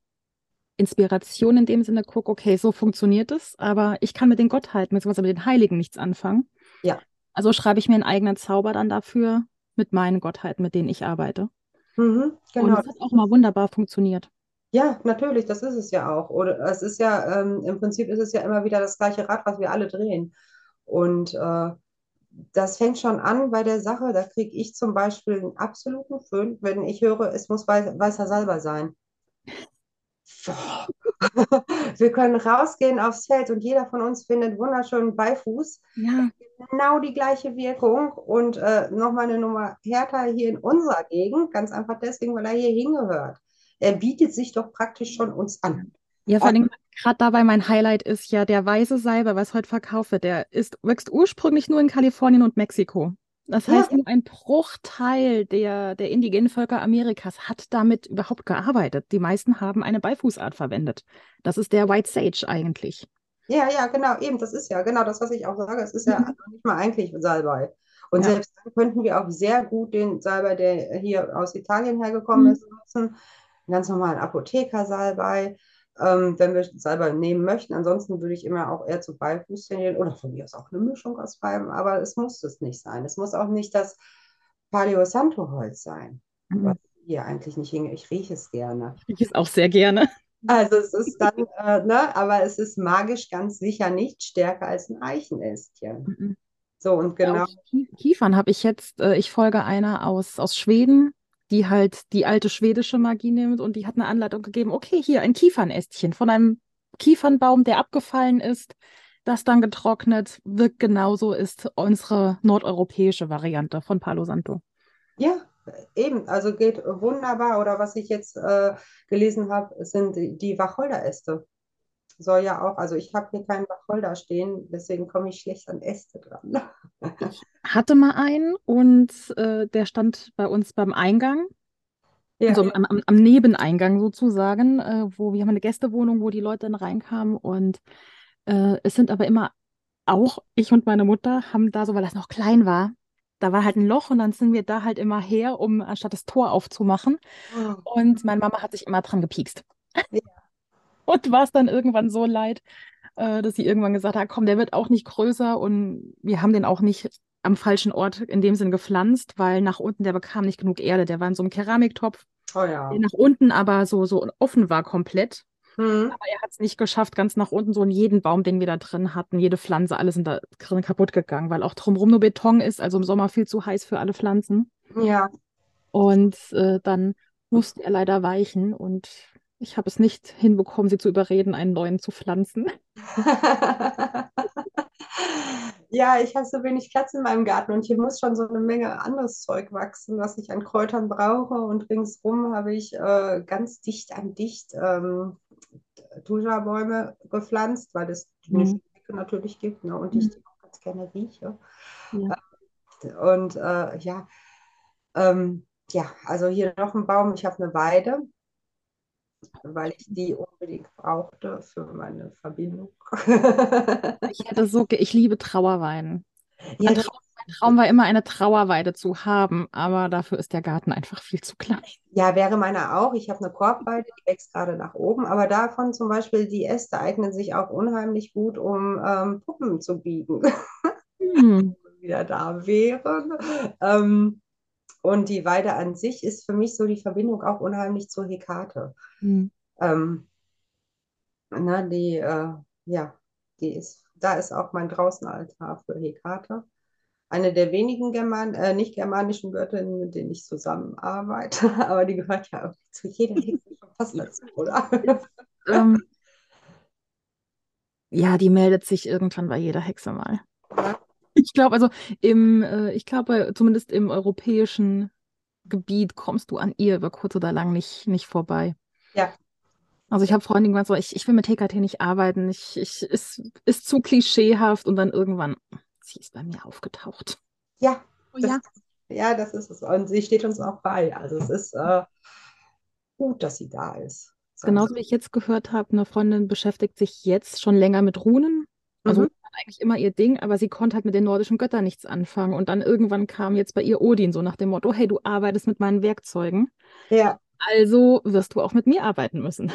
Inspiration in dem Sinne, guck, okay, so funktioniert es, aber ich kann mit den Gottheiten, beziehungsweise mit den Heiligen nichts anfangen. Ja. Also schreibe ich mir einen eigenen Zauber dann dafür mit meinen Gottheiten, mit denen ich arbeite. Mhm, Und genau. es hat auch mal wunderbar funktioniert. Ja, natürlich, das ist es ja auch. Oder es ist ja, ähm, im Prinzip ist es ja immer wieder das gleiche Rad, was wir alle drehen. Und äh, das fängt schon an bei der Sache, da kriege ich zum Beispiel einen absoluten Föhn, wenn ich höre, es muss weißer Salber sein. Wir können rausgehen aufs Feld und jeder von uns findet wunderschönen Beifuß. Ja. Genau die gleiche Wirkung und äh, nochmal eine Nummer härter hier in unserer Gegend, ganz einfach deswegen, weil er hier hingehört. Er bietet sich doch praktisch schon uns an. Ja, vor allem gerade dabei mein Highlight ist ja der weiße Salbe, was heute verkauft wird. Der ist, wächst ursprünglich nur in Kalifornien und Mexiko. Das heißt, ja. nur ein Bruchteil der, der indigenen Völker Amerikas hat damit überhaupt gearbeitet. Die meisten haben eine Beifußart verwendet. Das ist der White Sage eigentlich. Ja, ja, genau, eben, das ist ja genau das, was ich auch sage. Es ist ja mhm. nicht mal eigentlich Salbei. Und ja. selbst dann könnten wir auch sehr gut den Salbei, der hier aus Italien hergekommen mhm. ist, nutzen. Einen ganz normalen Apotheker-Salbei ähm, wenn wir Salbei nehmen möchten. Ansonsten würde ich immer auch eher zu Beifuß tendieren oder von mir aus auch eine Mischung aus beiden, aber es muss es nicht sein. Es muss auch nicht das Paleo Santo Holz sein, mhm. was hier eigentlich nicht hinge. Ich rieche es gerne. Ich rieche es auch sehr gerne. Also es ist dann, äh, ne, aber es ist magisch ganz sicher nicht stärker als ein Eichenästchen. Mhm. So und genau. Ja, Kiefern habe ich jetzt, äh, ich folge einer aus, aus Schweden, die halt die alte schwedische Magie nimmt und die hat eine Anleitung gegeben, okay, hier ein Kiefernästchen von einem Kiefernbaum, der abgefallen ist, das dann getrocknet wirkt genauso, ist unsere nordeuropäische Variante von Palo Santo. Ja, eben, also geht wunderbar. Oder was ich jetzt äh, gelesen habe, sind die, die Wacholderäste soll ja auch, also ich habe hier keinen Wacholder stehen, deswegen komme ich schlecht an Äste dran. ich hatte mal einen und äh, der stand bei uns beim Eingang. Ja, also am, am, am, Nebeneingang sozusagen, äh, wo wir haben eine Gästewohnung, wo die Leute dann reinkamen und äh, es sind aber immer auch ich und meine Mutter haben da so, weil das noch klein war, da war halt ein Loch und dann sind wir da halt immer her, um anstatt das Tor aufzumachen. Oh. Und meine Mama hat sich immer dran gepiekst. Ja und war es dann irgendwann so leid, äh, dass sie irgendwann gesagt hat, komm, der wird auch nicht größer und wir haben den auch nicht am falschen Ort in dem Sinn gepflanzt, weil nach unten, der bekam nicht genug Erde. Der war in so einem Keramiktopf, oh ja. der nach unten aber so, so offen war komplett. Mhm. Aber er hat es nicht geschafft, ganz nach unten, so in jeden Baum, den wir da drin hatten, jede Pflanze, alles sind da drin kaputt gegangen, weil auch drumherum nur Beton ist, also im Sommer viel zu heiß für alle Pflanzen. Ja. Und äh, dann musste er leider weichen und ich habe es nicht hinbekommen, sie zu überreden, einen neuen zu pflanzen. ja, ich habe so wenig Platz in meinem Garten und hier muss schon so eine Menge anderes Zeug wachsen, was ich an Kräutern brauche. Und ringsrum habe ich äh, ganz dicht an dicht ähm, Tuja-Bäume gepflanzt, weil es mhm. natürlich gibt ne? und ich mhm. die auch ganz gerne rieche. Ja. Und äh, ja, ähm, ja, also hier noch ein Baum, ich habe eine Weide weil ich die unbedingt brauchte für meine Verbindung. ich hätte so, ich liebe Trauerweiden. Ja, mein, Traum, mein Traum war immer eine Trauerweide zu haben, aber dafür ist der Garten einfach viel zu klein. Ja, wäre meiner auch. Ich habe eine Korbweide, die wächst gerade nach oben, aber davon zum Beispiel die Äste eignen sich auch unheimlich gut, um ähm, Puppen zu biegen. Hm. wieder da wären. Ähm, und die Weide an sich ist für mich so die Verbindung auch unheimlich zur Hekate. Mhm. Ähm, na, die, äh, ja, die ist, da ist auch mein Draußenaltar für Hekate. Eine der wenigen German, äh, nicht germanischen Göttinnen, mit denen ich zusammenarbeite, aber die gehört ja zu jeder Hexe schon fast dazu, oder? ähm, ja, die meldet sich irgendwann bei jeder Hexe mal. Ja. Ich glaube, also im, äh, ich glaube, zumindest im europäischen Gebiet kommst du an ihr über kurz oder lang nicht, nicht vorbei. Ja. Also ich habe Freundinnen gesagt, so, ich, ich will mit TKT nicht arbeiten, ich, ich, ist, ist zu klischeehaft und dann irgendwann, sie ist bei mir aufgetaucht. Ja, oh, das, ja. ja, das ist es. Und sie steht uns auch bei. Also es ist äh, gut, dass sie da ist. Genauso wie ich jetzt gehört habe, eine Freundin beschäftigt sich jetzt schon länger mit Runen. Also mhm eigentlich immer ihr Ding, aber sie konnte halt mit den nordischen Göttern nichts anfangen. Und dann irgendwann kam jetzt bei ihr Odin so nach dem Motto, hey, du arbeitest mit meinen Werkzeugen. Ja. Also wirst du auch mit mir arbeiten müssen.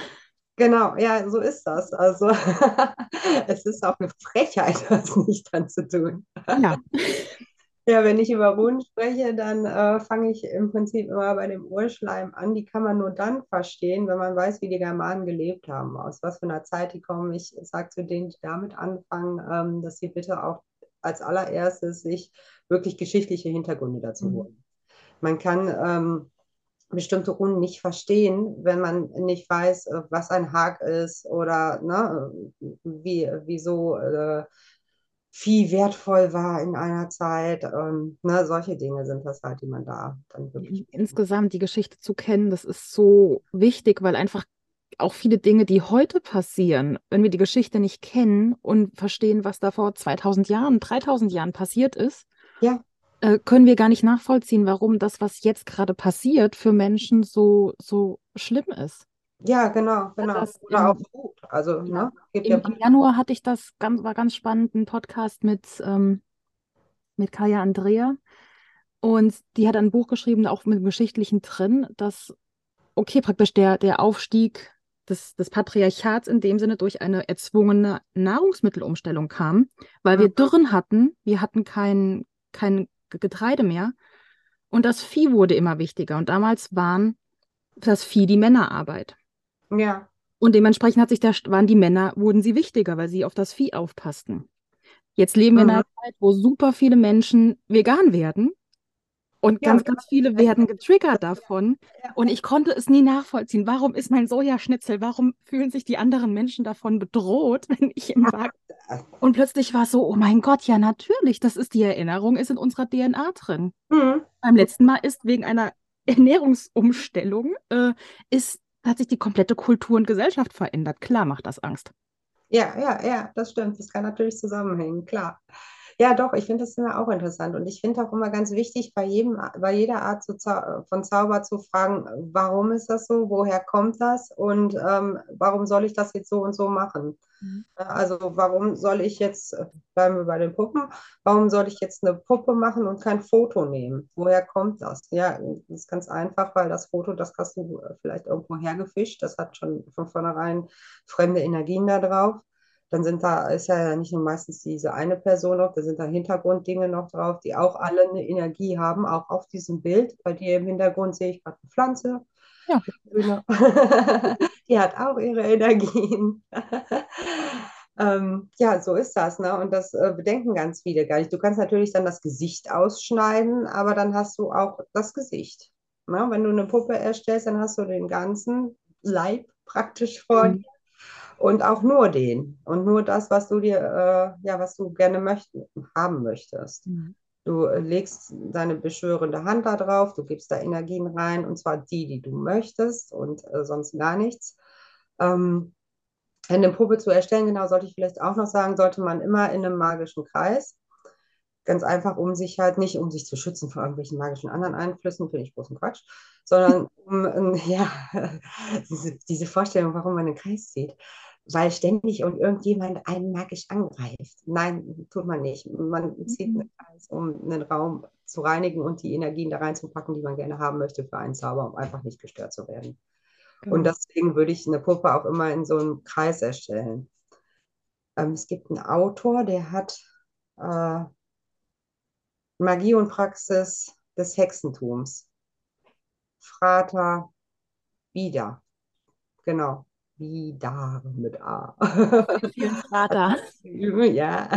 Genau, ja, so ist das. Also es ist auch eine Frechheit, das nicht dran zu tun. Ja. Ja, wenn ich über Runen spreche, dann äh, fange ich im Prinzip immer bei dem Urschleim an. Die kann man nur dann verstehen, wenn man weiß, wie die Germanen gelebt haben, aus was für einer Zeit die kommen. Ich sage zu denen, die damit anfangen, ähm, dass sie bitte auch als allererstes sich wirklich geschichtliche Hintergründe dazu mhm. holen. Man kann ähm, bestimmte Runen nicht verstehen, wenn man nicht weiß, äh, was ein Hag ist oder ne, wie, wieso äh, Vieh wertvoll war in einer Zeit. Ähm, ne, solche Dinge sind das halt, die man da dann wirklich. Insgesamt die Geschichte zu kennen, das ist so wichtig, weil einfach auch viele Dinge, die heute passieren, wenn wir die Geschichte nicht kennen und verstehen, was da vor 2000 Jahren, 3000 Jahren passiert ist, ja. äh, können wir gar nicht nachvollziehen, warum das, was jetzt gerade passiert, für Menschen so, so schlimm ist. Ja, genau, genau. Das Oder im, auch gut. Also, ne? Im, ja Im, Januar hatte ich das ganz, war ganz spannend, ein Podcast mit, ähm, mit Kaya Andrea. Und die hat ein Buch geschrieben, auch mit dem Geschichtlichen drin, dass, okay, praktisch der, der Aufstieg des, des Patriarchats in dem Sinne durch eine erzwungene Nahrungsmittelumstellung kam, weil wir Dürren hatten, wir hatten kein, kein Getreide mehr und das Vieh wurde immer wichtiger. Und damals waren das Vieh die Männerarbeit. Ja. Und dementsprechend hat sich der, waren die Männer, wurden sie wichtiger, weil sie auf das Vieh aufpassten. Jetzt leben wir in einer mhm. Zeit, wo super viele Menschen vegan werden. Und ja, ganz, ganz viele werden getriggert davon. Und ich konnte es nie nachvollziehen. Warum ist mein Sojaschnitzel? Warum fühlen sich die anderen Menschen davon bedroht, wenn ich im Wag. Und plötzlich war es so, oh mein Gott, ja, natürlich, das ist die Erinnerung, ist in unserer DNA drin. Mhm. Beim letzten Mal ist wegen einer Ernährungsumstellung, äh, ist hat sich die komplette Kultur und Gesellschaft verändert. Klar macht das Angst. Ja, ja, ja, das stimmt. Das kann natürlich zusammenhängen, klar. Ja, doch, ich finde das immer auch interessant. Und ich finde auch immer ganz wichtig, bei, jedem, bei jeder Art zu von Zauber zu fragen, warum ist das so, woher kommt das und ähm, warum soll ich das jetzt so und so machen? Mhm. Also warum soll ich jetzt, bleiben wir bei den Puppen, warum soll ich jetzt eine Puppe machen und kein Foto nehmen? Woher kommt das? Ja, das ist ganz einfach, weil das Foto, das hast du vielleicht irgendwo hergefischt, das hat schon von vornherein fremde Energien da drauf dann sind da, ist ja nicht nur meistens diese eine Person noch, da sind da Hintergrunddinge noch drauf, die auch alle eine Energie haben, auch auf diesem Bild. Bei dir im Hintergrund sehe ich gerade eine Pflanze. Ja. die hat auch ihre Energien. ähm, ja, so ist das. Ne? Und das äh, bedenken ganz viele gar nicht. Du kannst natürlich dann das Gesicht ausschneiden, aber dann hast du auch das Gesicht. Ne? Wenn du eine Puppe erstellst, dann hast du den ganzen Leib praktisch vor mhm. Und auch nur den und nur das, was du dir, äh, ja, was du gerne möcht haben möchtest. Mhm. Du äh, legst deine beschwörende Hand da drauf, du gibst da Energien rein und zwar die, die du möchtest und äh, sonst gar nichts. Ähm, eine Puppe zu erstellen, genau, sollte ich vielleicht auch noch sagen, sollte man immer in einem magischen Kreis. Ganz einfach, um sich halt nicht, um sich zu schützen vor irgendwelchen magischen anderen Einflüssen, finde ich großen Quatsch, sondern um, ja, diese, Vorstellung, warum man einen Kreis zieht weil ständig und irgendjemand einen magisch angreift. Nein, tut man nicht. Man zieht einen Kreis, um einen Raum zu reinigen und die Energien da reinzupacken, die man gerne haben möchte für einen Zauber, um einfach nicht gestört zu werden. Genau. Und deswegen würde ich eine Puppe auch immer in so einem Kreis erstellen. Ähm, es gibt einen Autor, der hat äh, Magie und Praxis des Hexentums. Frater Wieder. Genau. Vidar mit A. Vielen Vater. ja.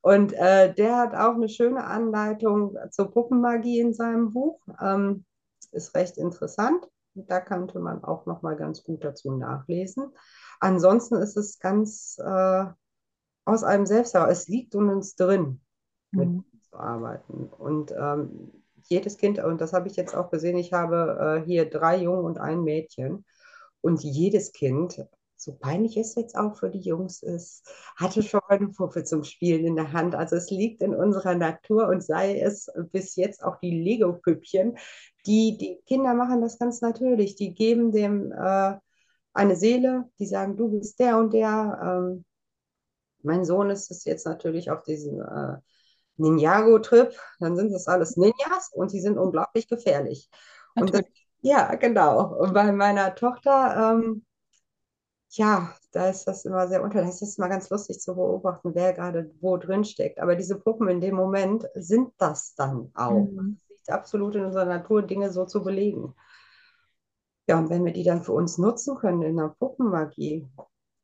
Und äh, der hat auch eine schöne Anleitung zur Puppenmagie in seinem Buch. Ähm, ist recht interessant. Da könnte man auch noch mal ganz gut dazu nachlesen. Ansonsten ist es ganz äh, aus einem selbst heraus. Es liegt in uns drin, mhm. zu arbeiten. Und ähm, jedes Kind, und das habe ich jetzt auch gesehen, ich habe äh, hier drei Jungen und ein Mädchen. Und jedes Kind, so peinlich es jetzt auch für die Jungs ist, hatte schon eine Puppe zum Spielen in der Hand. Also es liegt in unserer Natur und sei es bis jetzt auch die Lego-Püppchen. Die, die Kinder machen das ganz natürlich. Die geben dem äh, eine Seele, die sagen, du bist der und der. Ähm, mein Sohn ist es jetzt natürlich auf diesem äh, Ninjago-Trip. Dann sind das alles Ninjas und die sind unglaublich gefährlich. Und das ja, genau. Und bei meiner Tochter, ähm, ja, da ist das immer sehr unter. Das ist immer ganz lustig zu beobachten, wer gerade wo drin steckt. Aber diese Puppen in dem Moment sind das dann auch. Mhm. Es liegt absolut in unserer Natur, Dinge so zu belegen. Ja, und wenn wir die dann für uns nutzen können in der Puppenmagie,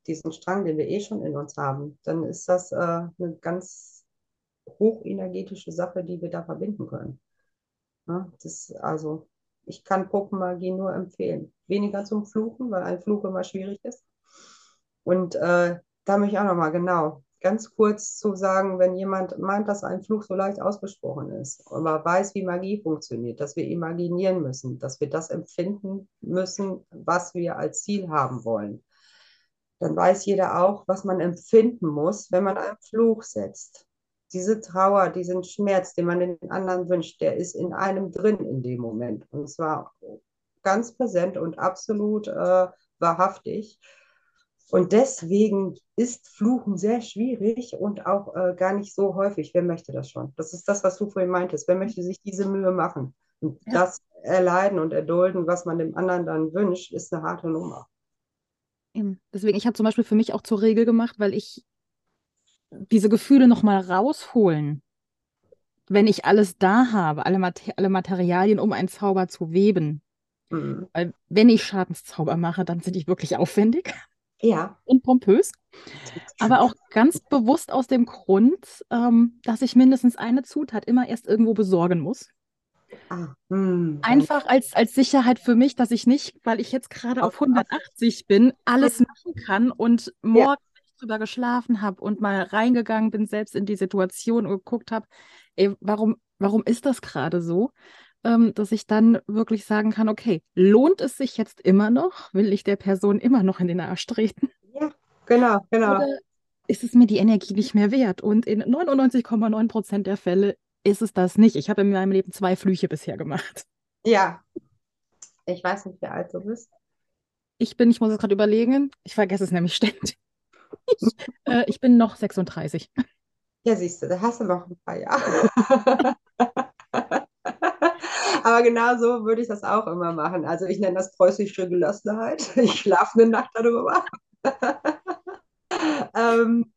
diesen Strang, den wir eh schon in uns haben, dann ist das äh, eine ganz hochenergetische Sache, die wir da verbinden können. Ja, das, also, ich kann Puppenmagie nur empfehlen. Weniger zum Fluchen, weil ein Fluch immer schwierig ist. Und äh, da möchte ich auch nochmal genau ganz kurz zu sagen, wenn jemand meint, dass ein Fluch so leicht ausgesprochen ist, aber weiß, wie Magie funktioniert, dass wir imaginieren müssen, dass wir das empfinden müssen, was wir als Ziel haben wollen, dann weiß jeder auch, was man empfinden muss, wenn man einen Fluch setzt. Diese Trauer, diesen Schmerz, den man den anderen wünscht, der ist in einem drin in dem Moment. Und zwar ganz präsent und absolut äh, wahrhaftig. Und deswegen ist Fluchen sehr schwierig und auch äh, gar nicht so häufig. Wer möchte das schon? Das ist das, was du vorhin meintest. Wer möchte sich diese Mühe machen? Und ja. das erleiden und erdulden, was man dem anderen dann wünscht, ist eine harte Nummer. Deswegen, ich habe zum Beispiel für mich auch zur Regel gemacht, weil ich diese Gefühle nochmal rausholen, wenn ich alles da habe, alle, Mater alle Materialien, um einen Zauber zu weben. Mhm. Weil wenn ich Schadenszauber mache, dann sind die wirklich aufwendig. Ja. Und pompös. Aber auch ganz bewusst aus dem Grund, ähm, dass ich mindestens eine Zutat immer erst irgendwo besorgen muss. Ah, hm. Einfach als, als Sicherheit für mich, dass ich nicht, weil ich jetzt gerade auf 180 bin, alles machen kann und morgen, drüber geschlafen habe und mal reingegangen bin, selbst in die Situation und geguckt habe, ey, warum, warum ist das gerade so? ähm, dass ich dann wirklich sagen kann, okay, lohnt es sich jetzt immer noch? Will ich der Person immer noch in den Arsch treten? Ja, genau, genau. Oder ist es mir die Energie nicht mehr wert? Und in 99,9 Prozent der Fälle ist es das nicht. Ich habe in meinem Leben zwei Flüche bisher gemacht. Ja. Ich weiß nicht, wie alt du bist. Ich bin, ich muss es gerade überlegen, ich vergesse es nämlich ständig. Ich, äh, ich bin noch 36. Ja, siehst du, da hast du noch ein paar Jahre. Aber genau so würde ich das auch immer machen. Also ich nenne das preußische Gelassenheit. Ich schlafe eine Nacht darüber. ähm,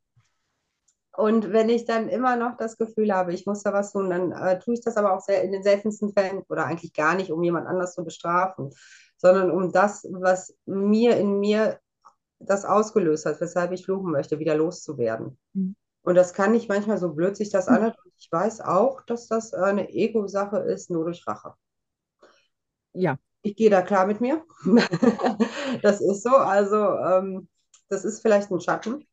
und wenn ich dann immer noch das Gefühl habe, ich muss da was tun, dann äh, tue ich das aber auch sehr in den seltensten Fällen oder eigentlich gar nicht, um jemand anders zu bestrafen, sondern um das, was mir in mir das ausgelöst hat, weshalb ich fluchen möchte, wieder loszuwerden. Mhm. Und das kann nicht manchmal so blöd sich das anhört. Ich weiß auch, dass das eine Ego-Sache ist, nur durch Rache. Ja. Ich gehe da klar mit mir. das ist so. Also, ähm, das ist vielleicht ein Schatten,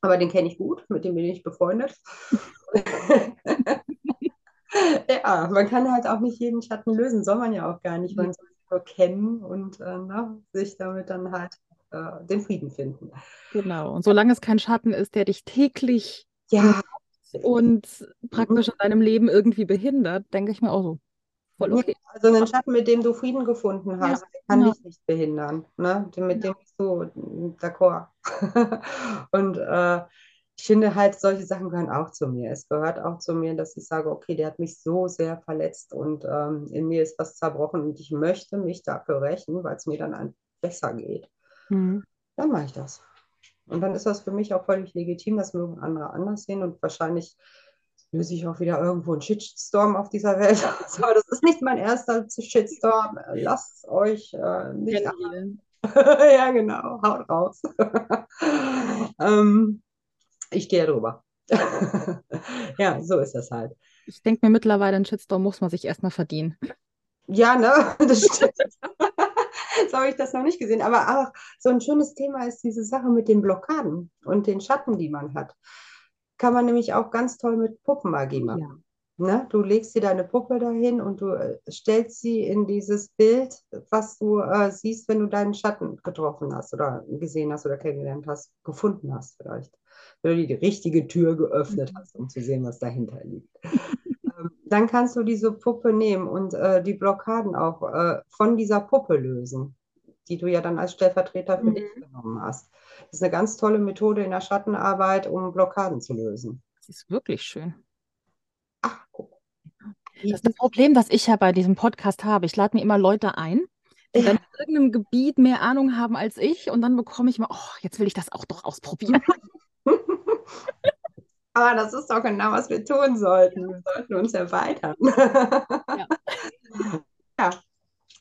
aber den kenne ich gut, mit dem bin ich befreundet. ja, man kann halt auch nicht jeden Schatten lösen, soll man ja auch gar nicht. Man soll es nur kennen und äh, na, ne, sich damit dann halt äh, den Frieden finden. Genau. Und solange es kein Schatten ist, der dich täglich ja. und praktisch in deinem Leben irgendwie behindert, denke ich mir auch so. Voll okay. Also einen Schatten, mit dem du Frieden gefunden hast, ja, kann genau. dich nicht behindern. Ne? Mit ja. dem bist du d'accord. und äh, ich finde halt, solche Sachen gehören auch zu mir. Es gehört auch zu mir, dass ich sage, okay, der hat mich so sehr verletzt und ähm, in mir ist was zerbrochen und ich möchte mich dafür rächen, weil es mir dann besser geht. Mhm. Dann mache ich das. Und dann ist das für mich auch völlig legitim, das mögen andere anders sehen und wahrscheinlich löse ich auch wieder irgendwo einen Shitstorm auf dieser Welt. So, das ist nicht mein erster Shitstorm. Lasst es euch äh, nicht Ja, genau. Haut raus. ähm, ich gehe drüber. ja, so ist das halt. Ich denke mir mittlerweile, einen Shitstorm muss man sich erstmal verdienen. Ja, ne? Das stimmt so habe ich das noch nicht gesehen. Aber auch so ein schönes Thema ist diese Sache mit den Blockaden und den Schatten, die man hat. Kann man nämlich auch ganz toll mit Puppenmagie machen. Ja. Ne? Du legst dir deine Puppe dahin und du äh, stellst sie in dieses Bild, was du äh, siehst, wenn du deinen Schatten getroffen hast oder gesehen hast oder kennengelernt hast, gefunden hast vielleicht. Wenn du die richtige Tür geöffnet mhm. hast, um zu sehen, was dahinter liegt. Ähm, dann kannst du diese Puppe nehmen und äh, die Blockaden auch äh, von dieser Puppe lösen, die du ja dann als Stellvertreter für mhm. dich genommen hast. Das ist eine ganz tolle Methode in der Schattenarbeit, um Blockaden zu lösen. Das ist wirklich schön. Ach, guck. Das ist das Problem, das ich ja bei diesem Podcast habe. Ich lade mir immer Leute ein, die ja. dann in irgendeinem Gebiet mehr Ahnung haben als ich und dann bekomme ich mal, oh, jetzt will ich das auch doch ausprobieren. Aber das ist doch genau, was wir tun sollten. Wir sollten uns erweitern. Ja. ja.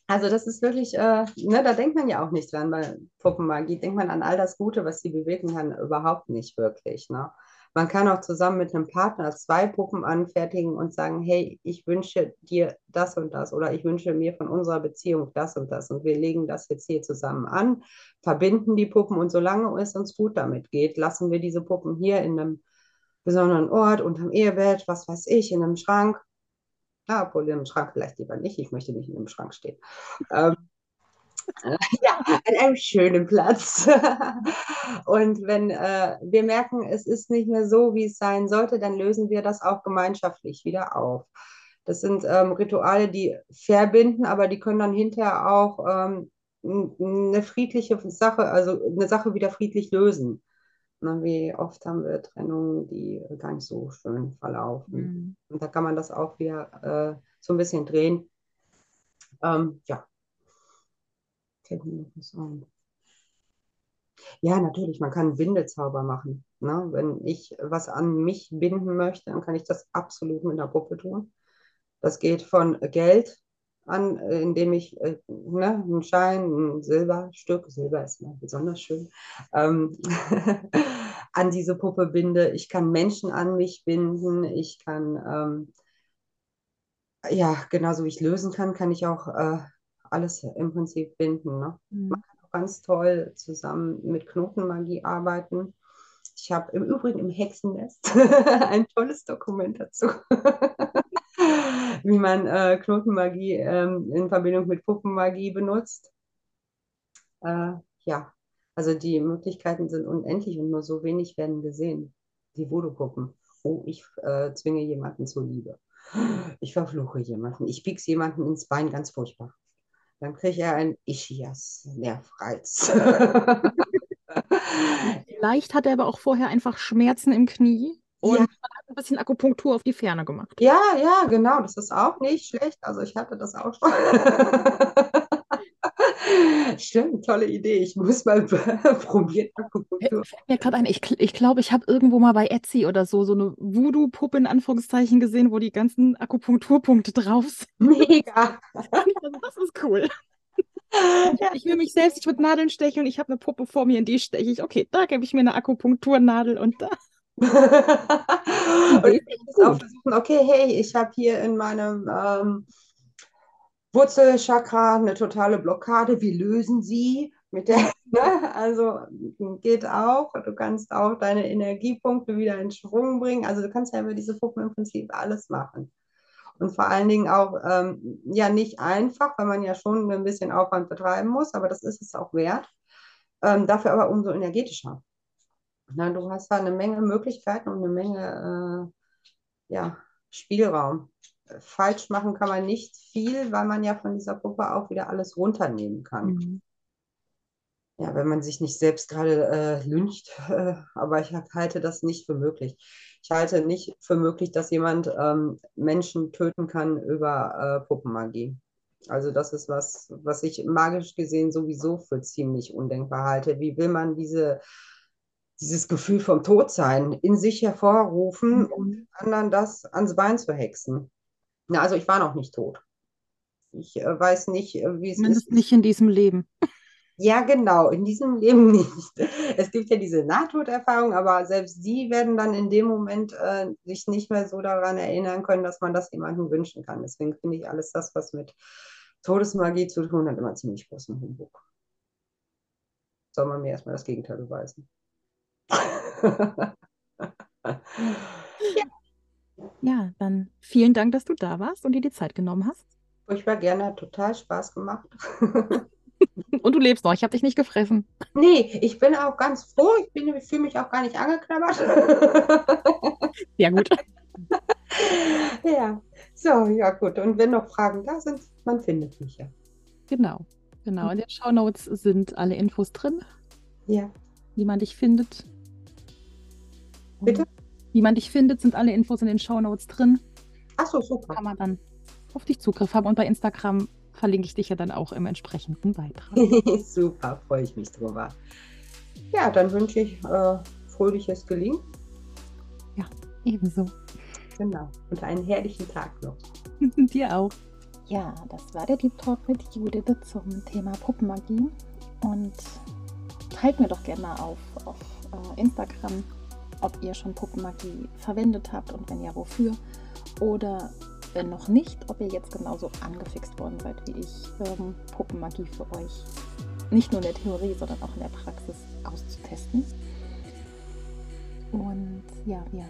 Also das ist wirklich, äh, ne, da denkt man ja auch nicht dran bei Puppenmagie. Denkt man an all das Gute, was sie bewirken kann, überhaupt nicht wirklich. Ne? Man kann auch zusammen mit einem Partner zwei Puppen anfertigen und sagen, hey, ich wünsche dir das und das oder ich wünsche mir von unserer Beziehung das und das und wir legen das jetzt hier zusammen an, verbinden die Puppen und solange es uns gut damit geht, lassen wir diese Puppen hier in einem besonderen Ort, unterm Ehebett, was weiß ich, in einem Schrank ja, obwohl im Schrank vielleicht lieber nicht. Ich möchte nicht in einem Schrank stehen. Ähm, äh, ja, an einem schönen Platz. und wenn äh, wir merken, es ist nicht mehr so, wie es sein sollte, dann lösen wir das auch gemeinschaftlich wieder auf. Das sind ähm, Rituale, die verbinden, aber die können dann hinterher auch ähm, eine friedliche Sache, also eine Sache wieder friedlich lösen. Na, wie oft haben wir Trennungen, die gar nicht so schön verlaufen. Mhm. Und da kann man das auch wieder äh, so ein bisschen drehen. Ähm, ja. Fällt mir noch was ein. Ja, natürlich, man kann Bindezauber machen. Ne? Wenn ich was an mich binden möchte, dann kann ich das absolut mit einer Puppe tun. Das geht von Geld an, äh, indem ich äh, ne, einen Schein, ein Silberstück, Silber ist immer besonders schön, ähm, an diese Puppe binde. Ich kann Menschen an mich binden. Ich kann, ähm, ja, genauso wie ich lösen kann, kann ich auch äh, alles im Prinzip binden. Ne? Mhm. Man kann auch ganz toll zusammen mit Knotenmagie arbeiten. Ich habe im Übrigen im Hexennest ein tolles Dokument dazu wie man äh, Knotenmagie ähm, in Verbindung mit Puppenmagie benutzt. Äh, ja, also die Möglichkeiten sind unendlich und nur so wenig werden gesehen. Die Voodoo-Puppen. Oh, ich äh, zwinge jemanden zur Liebe. Ich verfluche jemanden. Ich bieg's jemanden ins Bein, ganz furchtbar. Dann kriegt er ein Ischias Nervreiz. Vielleicht hat er aber auch vorher einfach Schmerzen im Knie und ja ein bisschen Akupunktur auf die Ferne gemacht. Ja, ja, genau. Das ist auch nicht schlecht. Also ich hatte das auch schon. Stimmt, tolle Idee. Ich muss mal probieren. Akupunktur. Fällt mir gerade ein, ich glaube, ich, glaub, ich habe irgendwo mal bei Etsy oder so so eine Voodoo-Puppe in Anführungszeichen gesehen, wo die ganzen Akupunkturpunkte drauf sind. Mega. Also das ist cool. Ja. Ich will mich selbst nicht mit Nadeln stechen und ich habe eine Puppe vor mir, in die steche ich. Okay, da gebe ich mir eine Akupunkturnadel und da. Und ich muss auch versuchen, okay, hey, ich habe hier in meinem ähm, Wurzelchakra eine totale Blockade. Wie lösen Sie mit der? Ne? Also geht auch. Du kannst auch deine Energiepunkte wieder in Schwung bringen. Also du kannst ja über diese Puppen im Prinzip alles machen. Und vor allen Dingen auch ähm, ja nicht einfach, weil man ja schon ein bisschen Aufwand betreiben muss, aber das ist es auch wert. Ähm, dafür aber umso energetischer. Na, du hast da eine Menge Möglichkeiten und eine Menge äh, ja, Spielraum. Falsch machen kann man nicht viel, weil man ja von dieser Puppe auch wieder alles runternehmen kann. Mhm. Ja, wenn man sich nicht selbst gerade äh, lyncht, äh, aber ich halte das nicht für möglich. Ich halte nicht für möglich, dass jemand ähm, Menschen töten kann über äh, Puppenmagie. Also das ist was, was ich magisch gesehen sowieso für ziemlich undenkbar halte. Wie will man diese dieses Gefühl vom Todsein in sich hervorrufen, mhm. um anderen das ans Bein zu hexen. Na, also ich war noch nicht tot. Ich äh, weiß nicht, äh, wie es Zumindest ist. nicht in diesem Leben. Ja, genau, in diesem Leben nicht. Es gibt ja diese Nahtoderfahrung, aber selbst die werden dann in dem Moment äh, sich nicht mehr so daran erinnern können, dass man das jemandem wünschen kann. Deswegen finde ich alles das, was mit Todesmagie zu tun hat, immer ziemlich großen Humbug. Soll man mir erstmal das Gegenteil beweisen ja. ja, dann vielen Dank, dass du da warst und dir die Zeit genommen hast. Ich war gerne, hat total Spaß gemacht. und du lebst noch, ich habe dich nicht gefressen. Nee, ich bin auch ganz froh, ich, ich fühle mich auch gar nicht angeknabbert. ja, gut. ja, so, ja gut. Und wenn noch Fragen da sind, man findet mich ja. Genau, genau. In den Shownotes sind alle Infos drin. Ja. Wie man dich findet. Bitte? Wie man dich findet, sind alle Infos in den Show Notes drin. Achso, super. Kann man dann auf dich Zugriff haben. Und bei Instagram verlinke ich dich ja dann auch im entsprechenden Beitrag. super, freue ich mich drüber. Ja, dann wünsche ich äh, fröhliches Gelingen. Ja, ebenso. Genau. Und einen herrlichen Tag noch. Dir auch. Ja, das war der Deep Talk mit Judith zum Thema Puppenmagie. Und teilt mir doch gerne mal auf, auf äh, Instagram, ob ihr schon Puppenmagie verwendet habt und wenn ja, wofür. Oder wenn noch nicht, ob ihr jetzt genauso angefixt worden seid wie ich, ähm, Puppenmagie für euch nicht nur in der Theorie, sondern auch in der Praxis auszutesten. Und ja, wir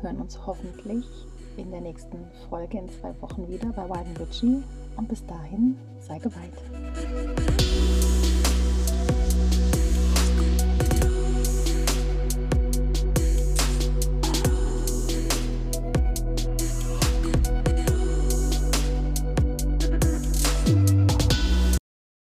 hören uns hoffentlich in der nächsten Folge in zwei Wochen wieder bei Wild Witchy. Und bis dahin, sei geweiht.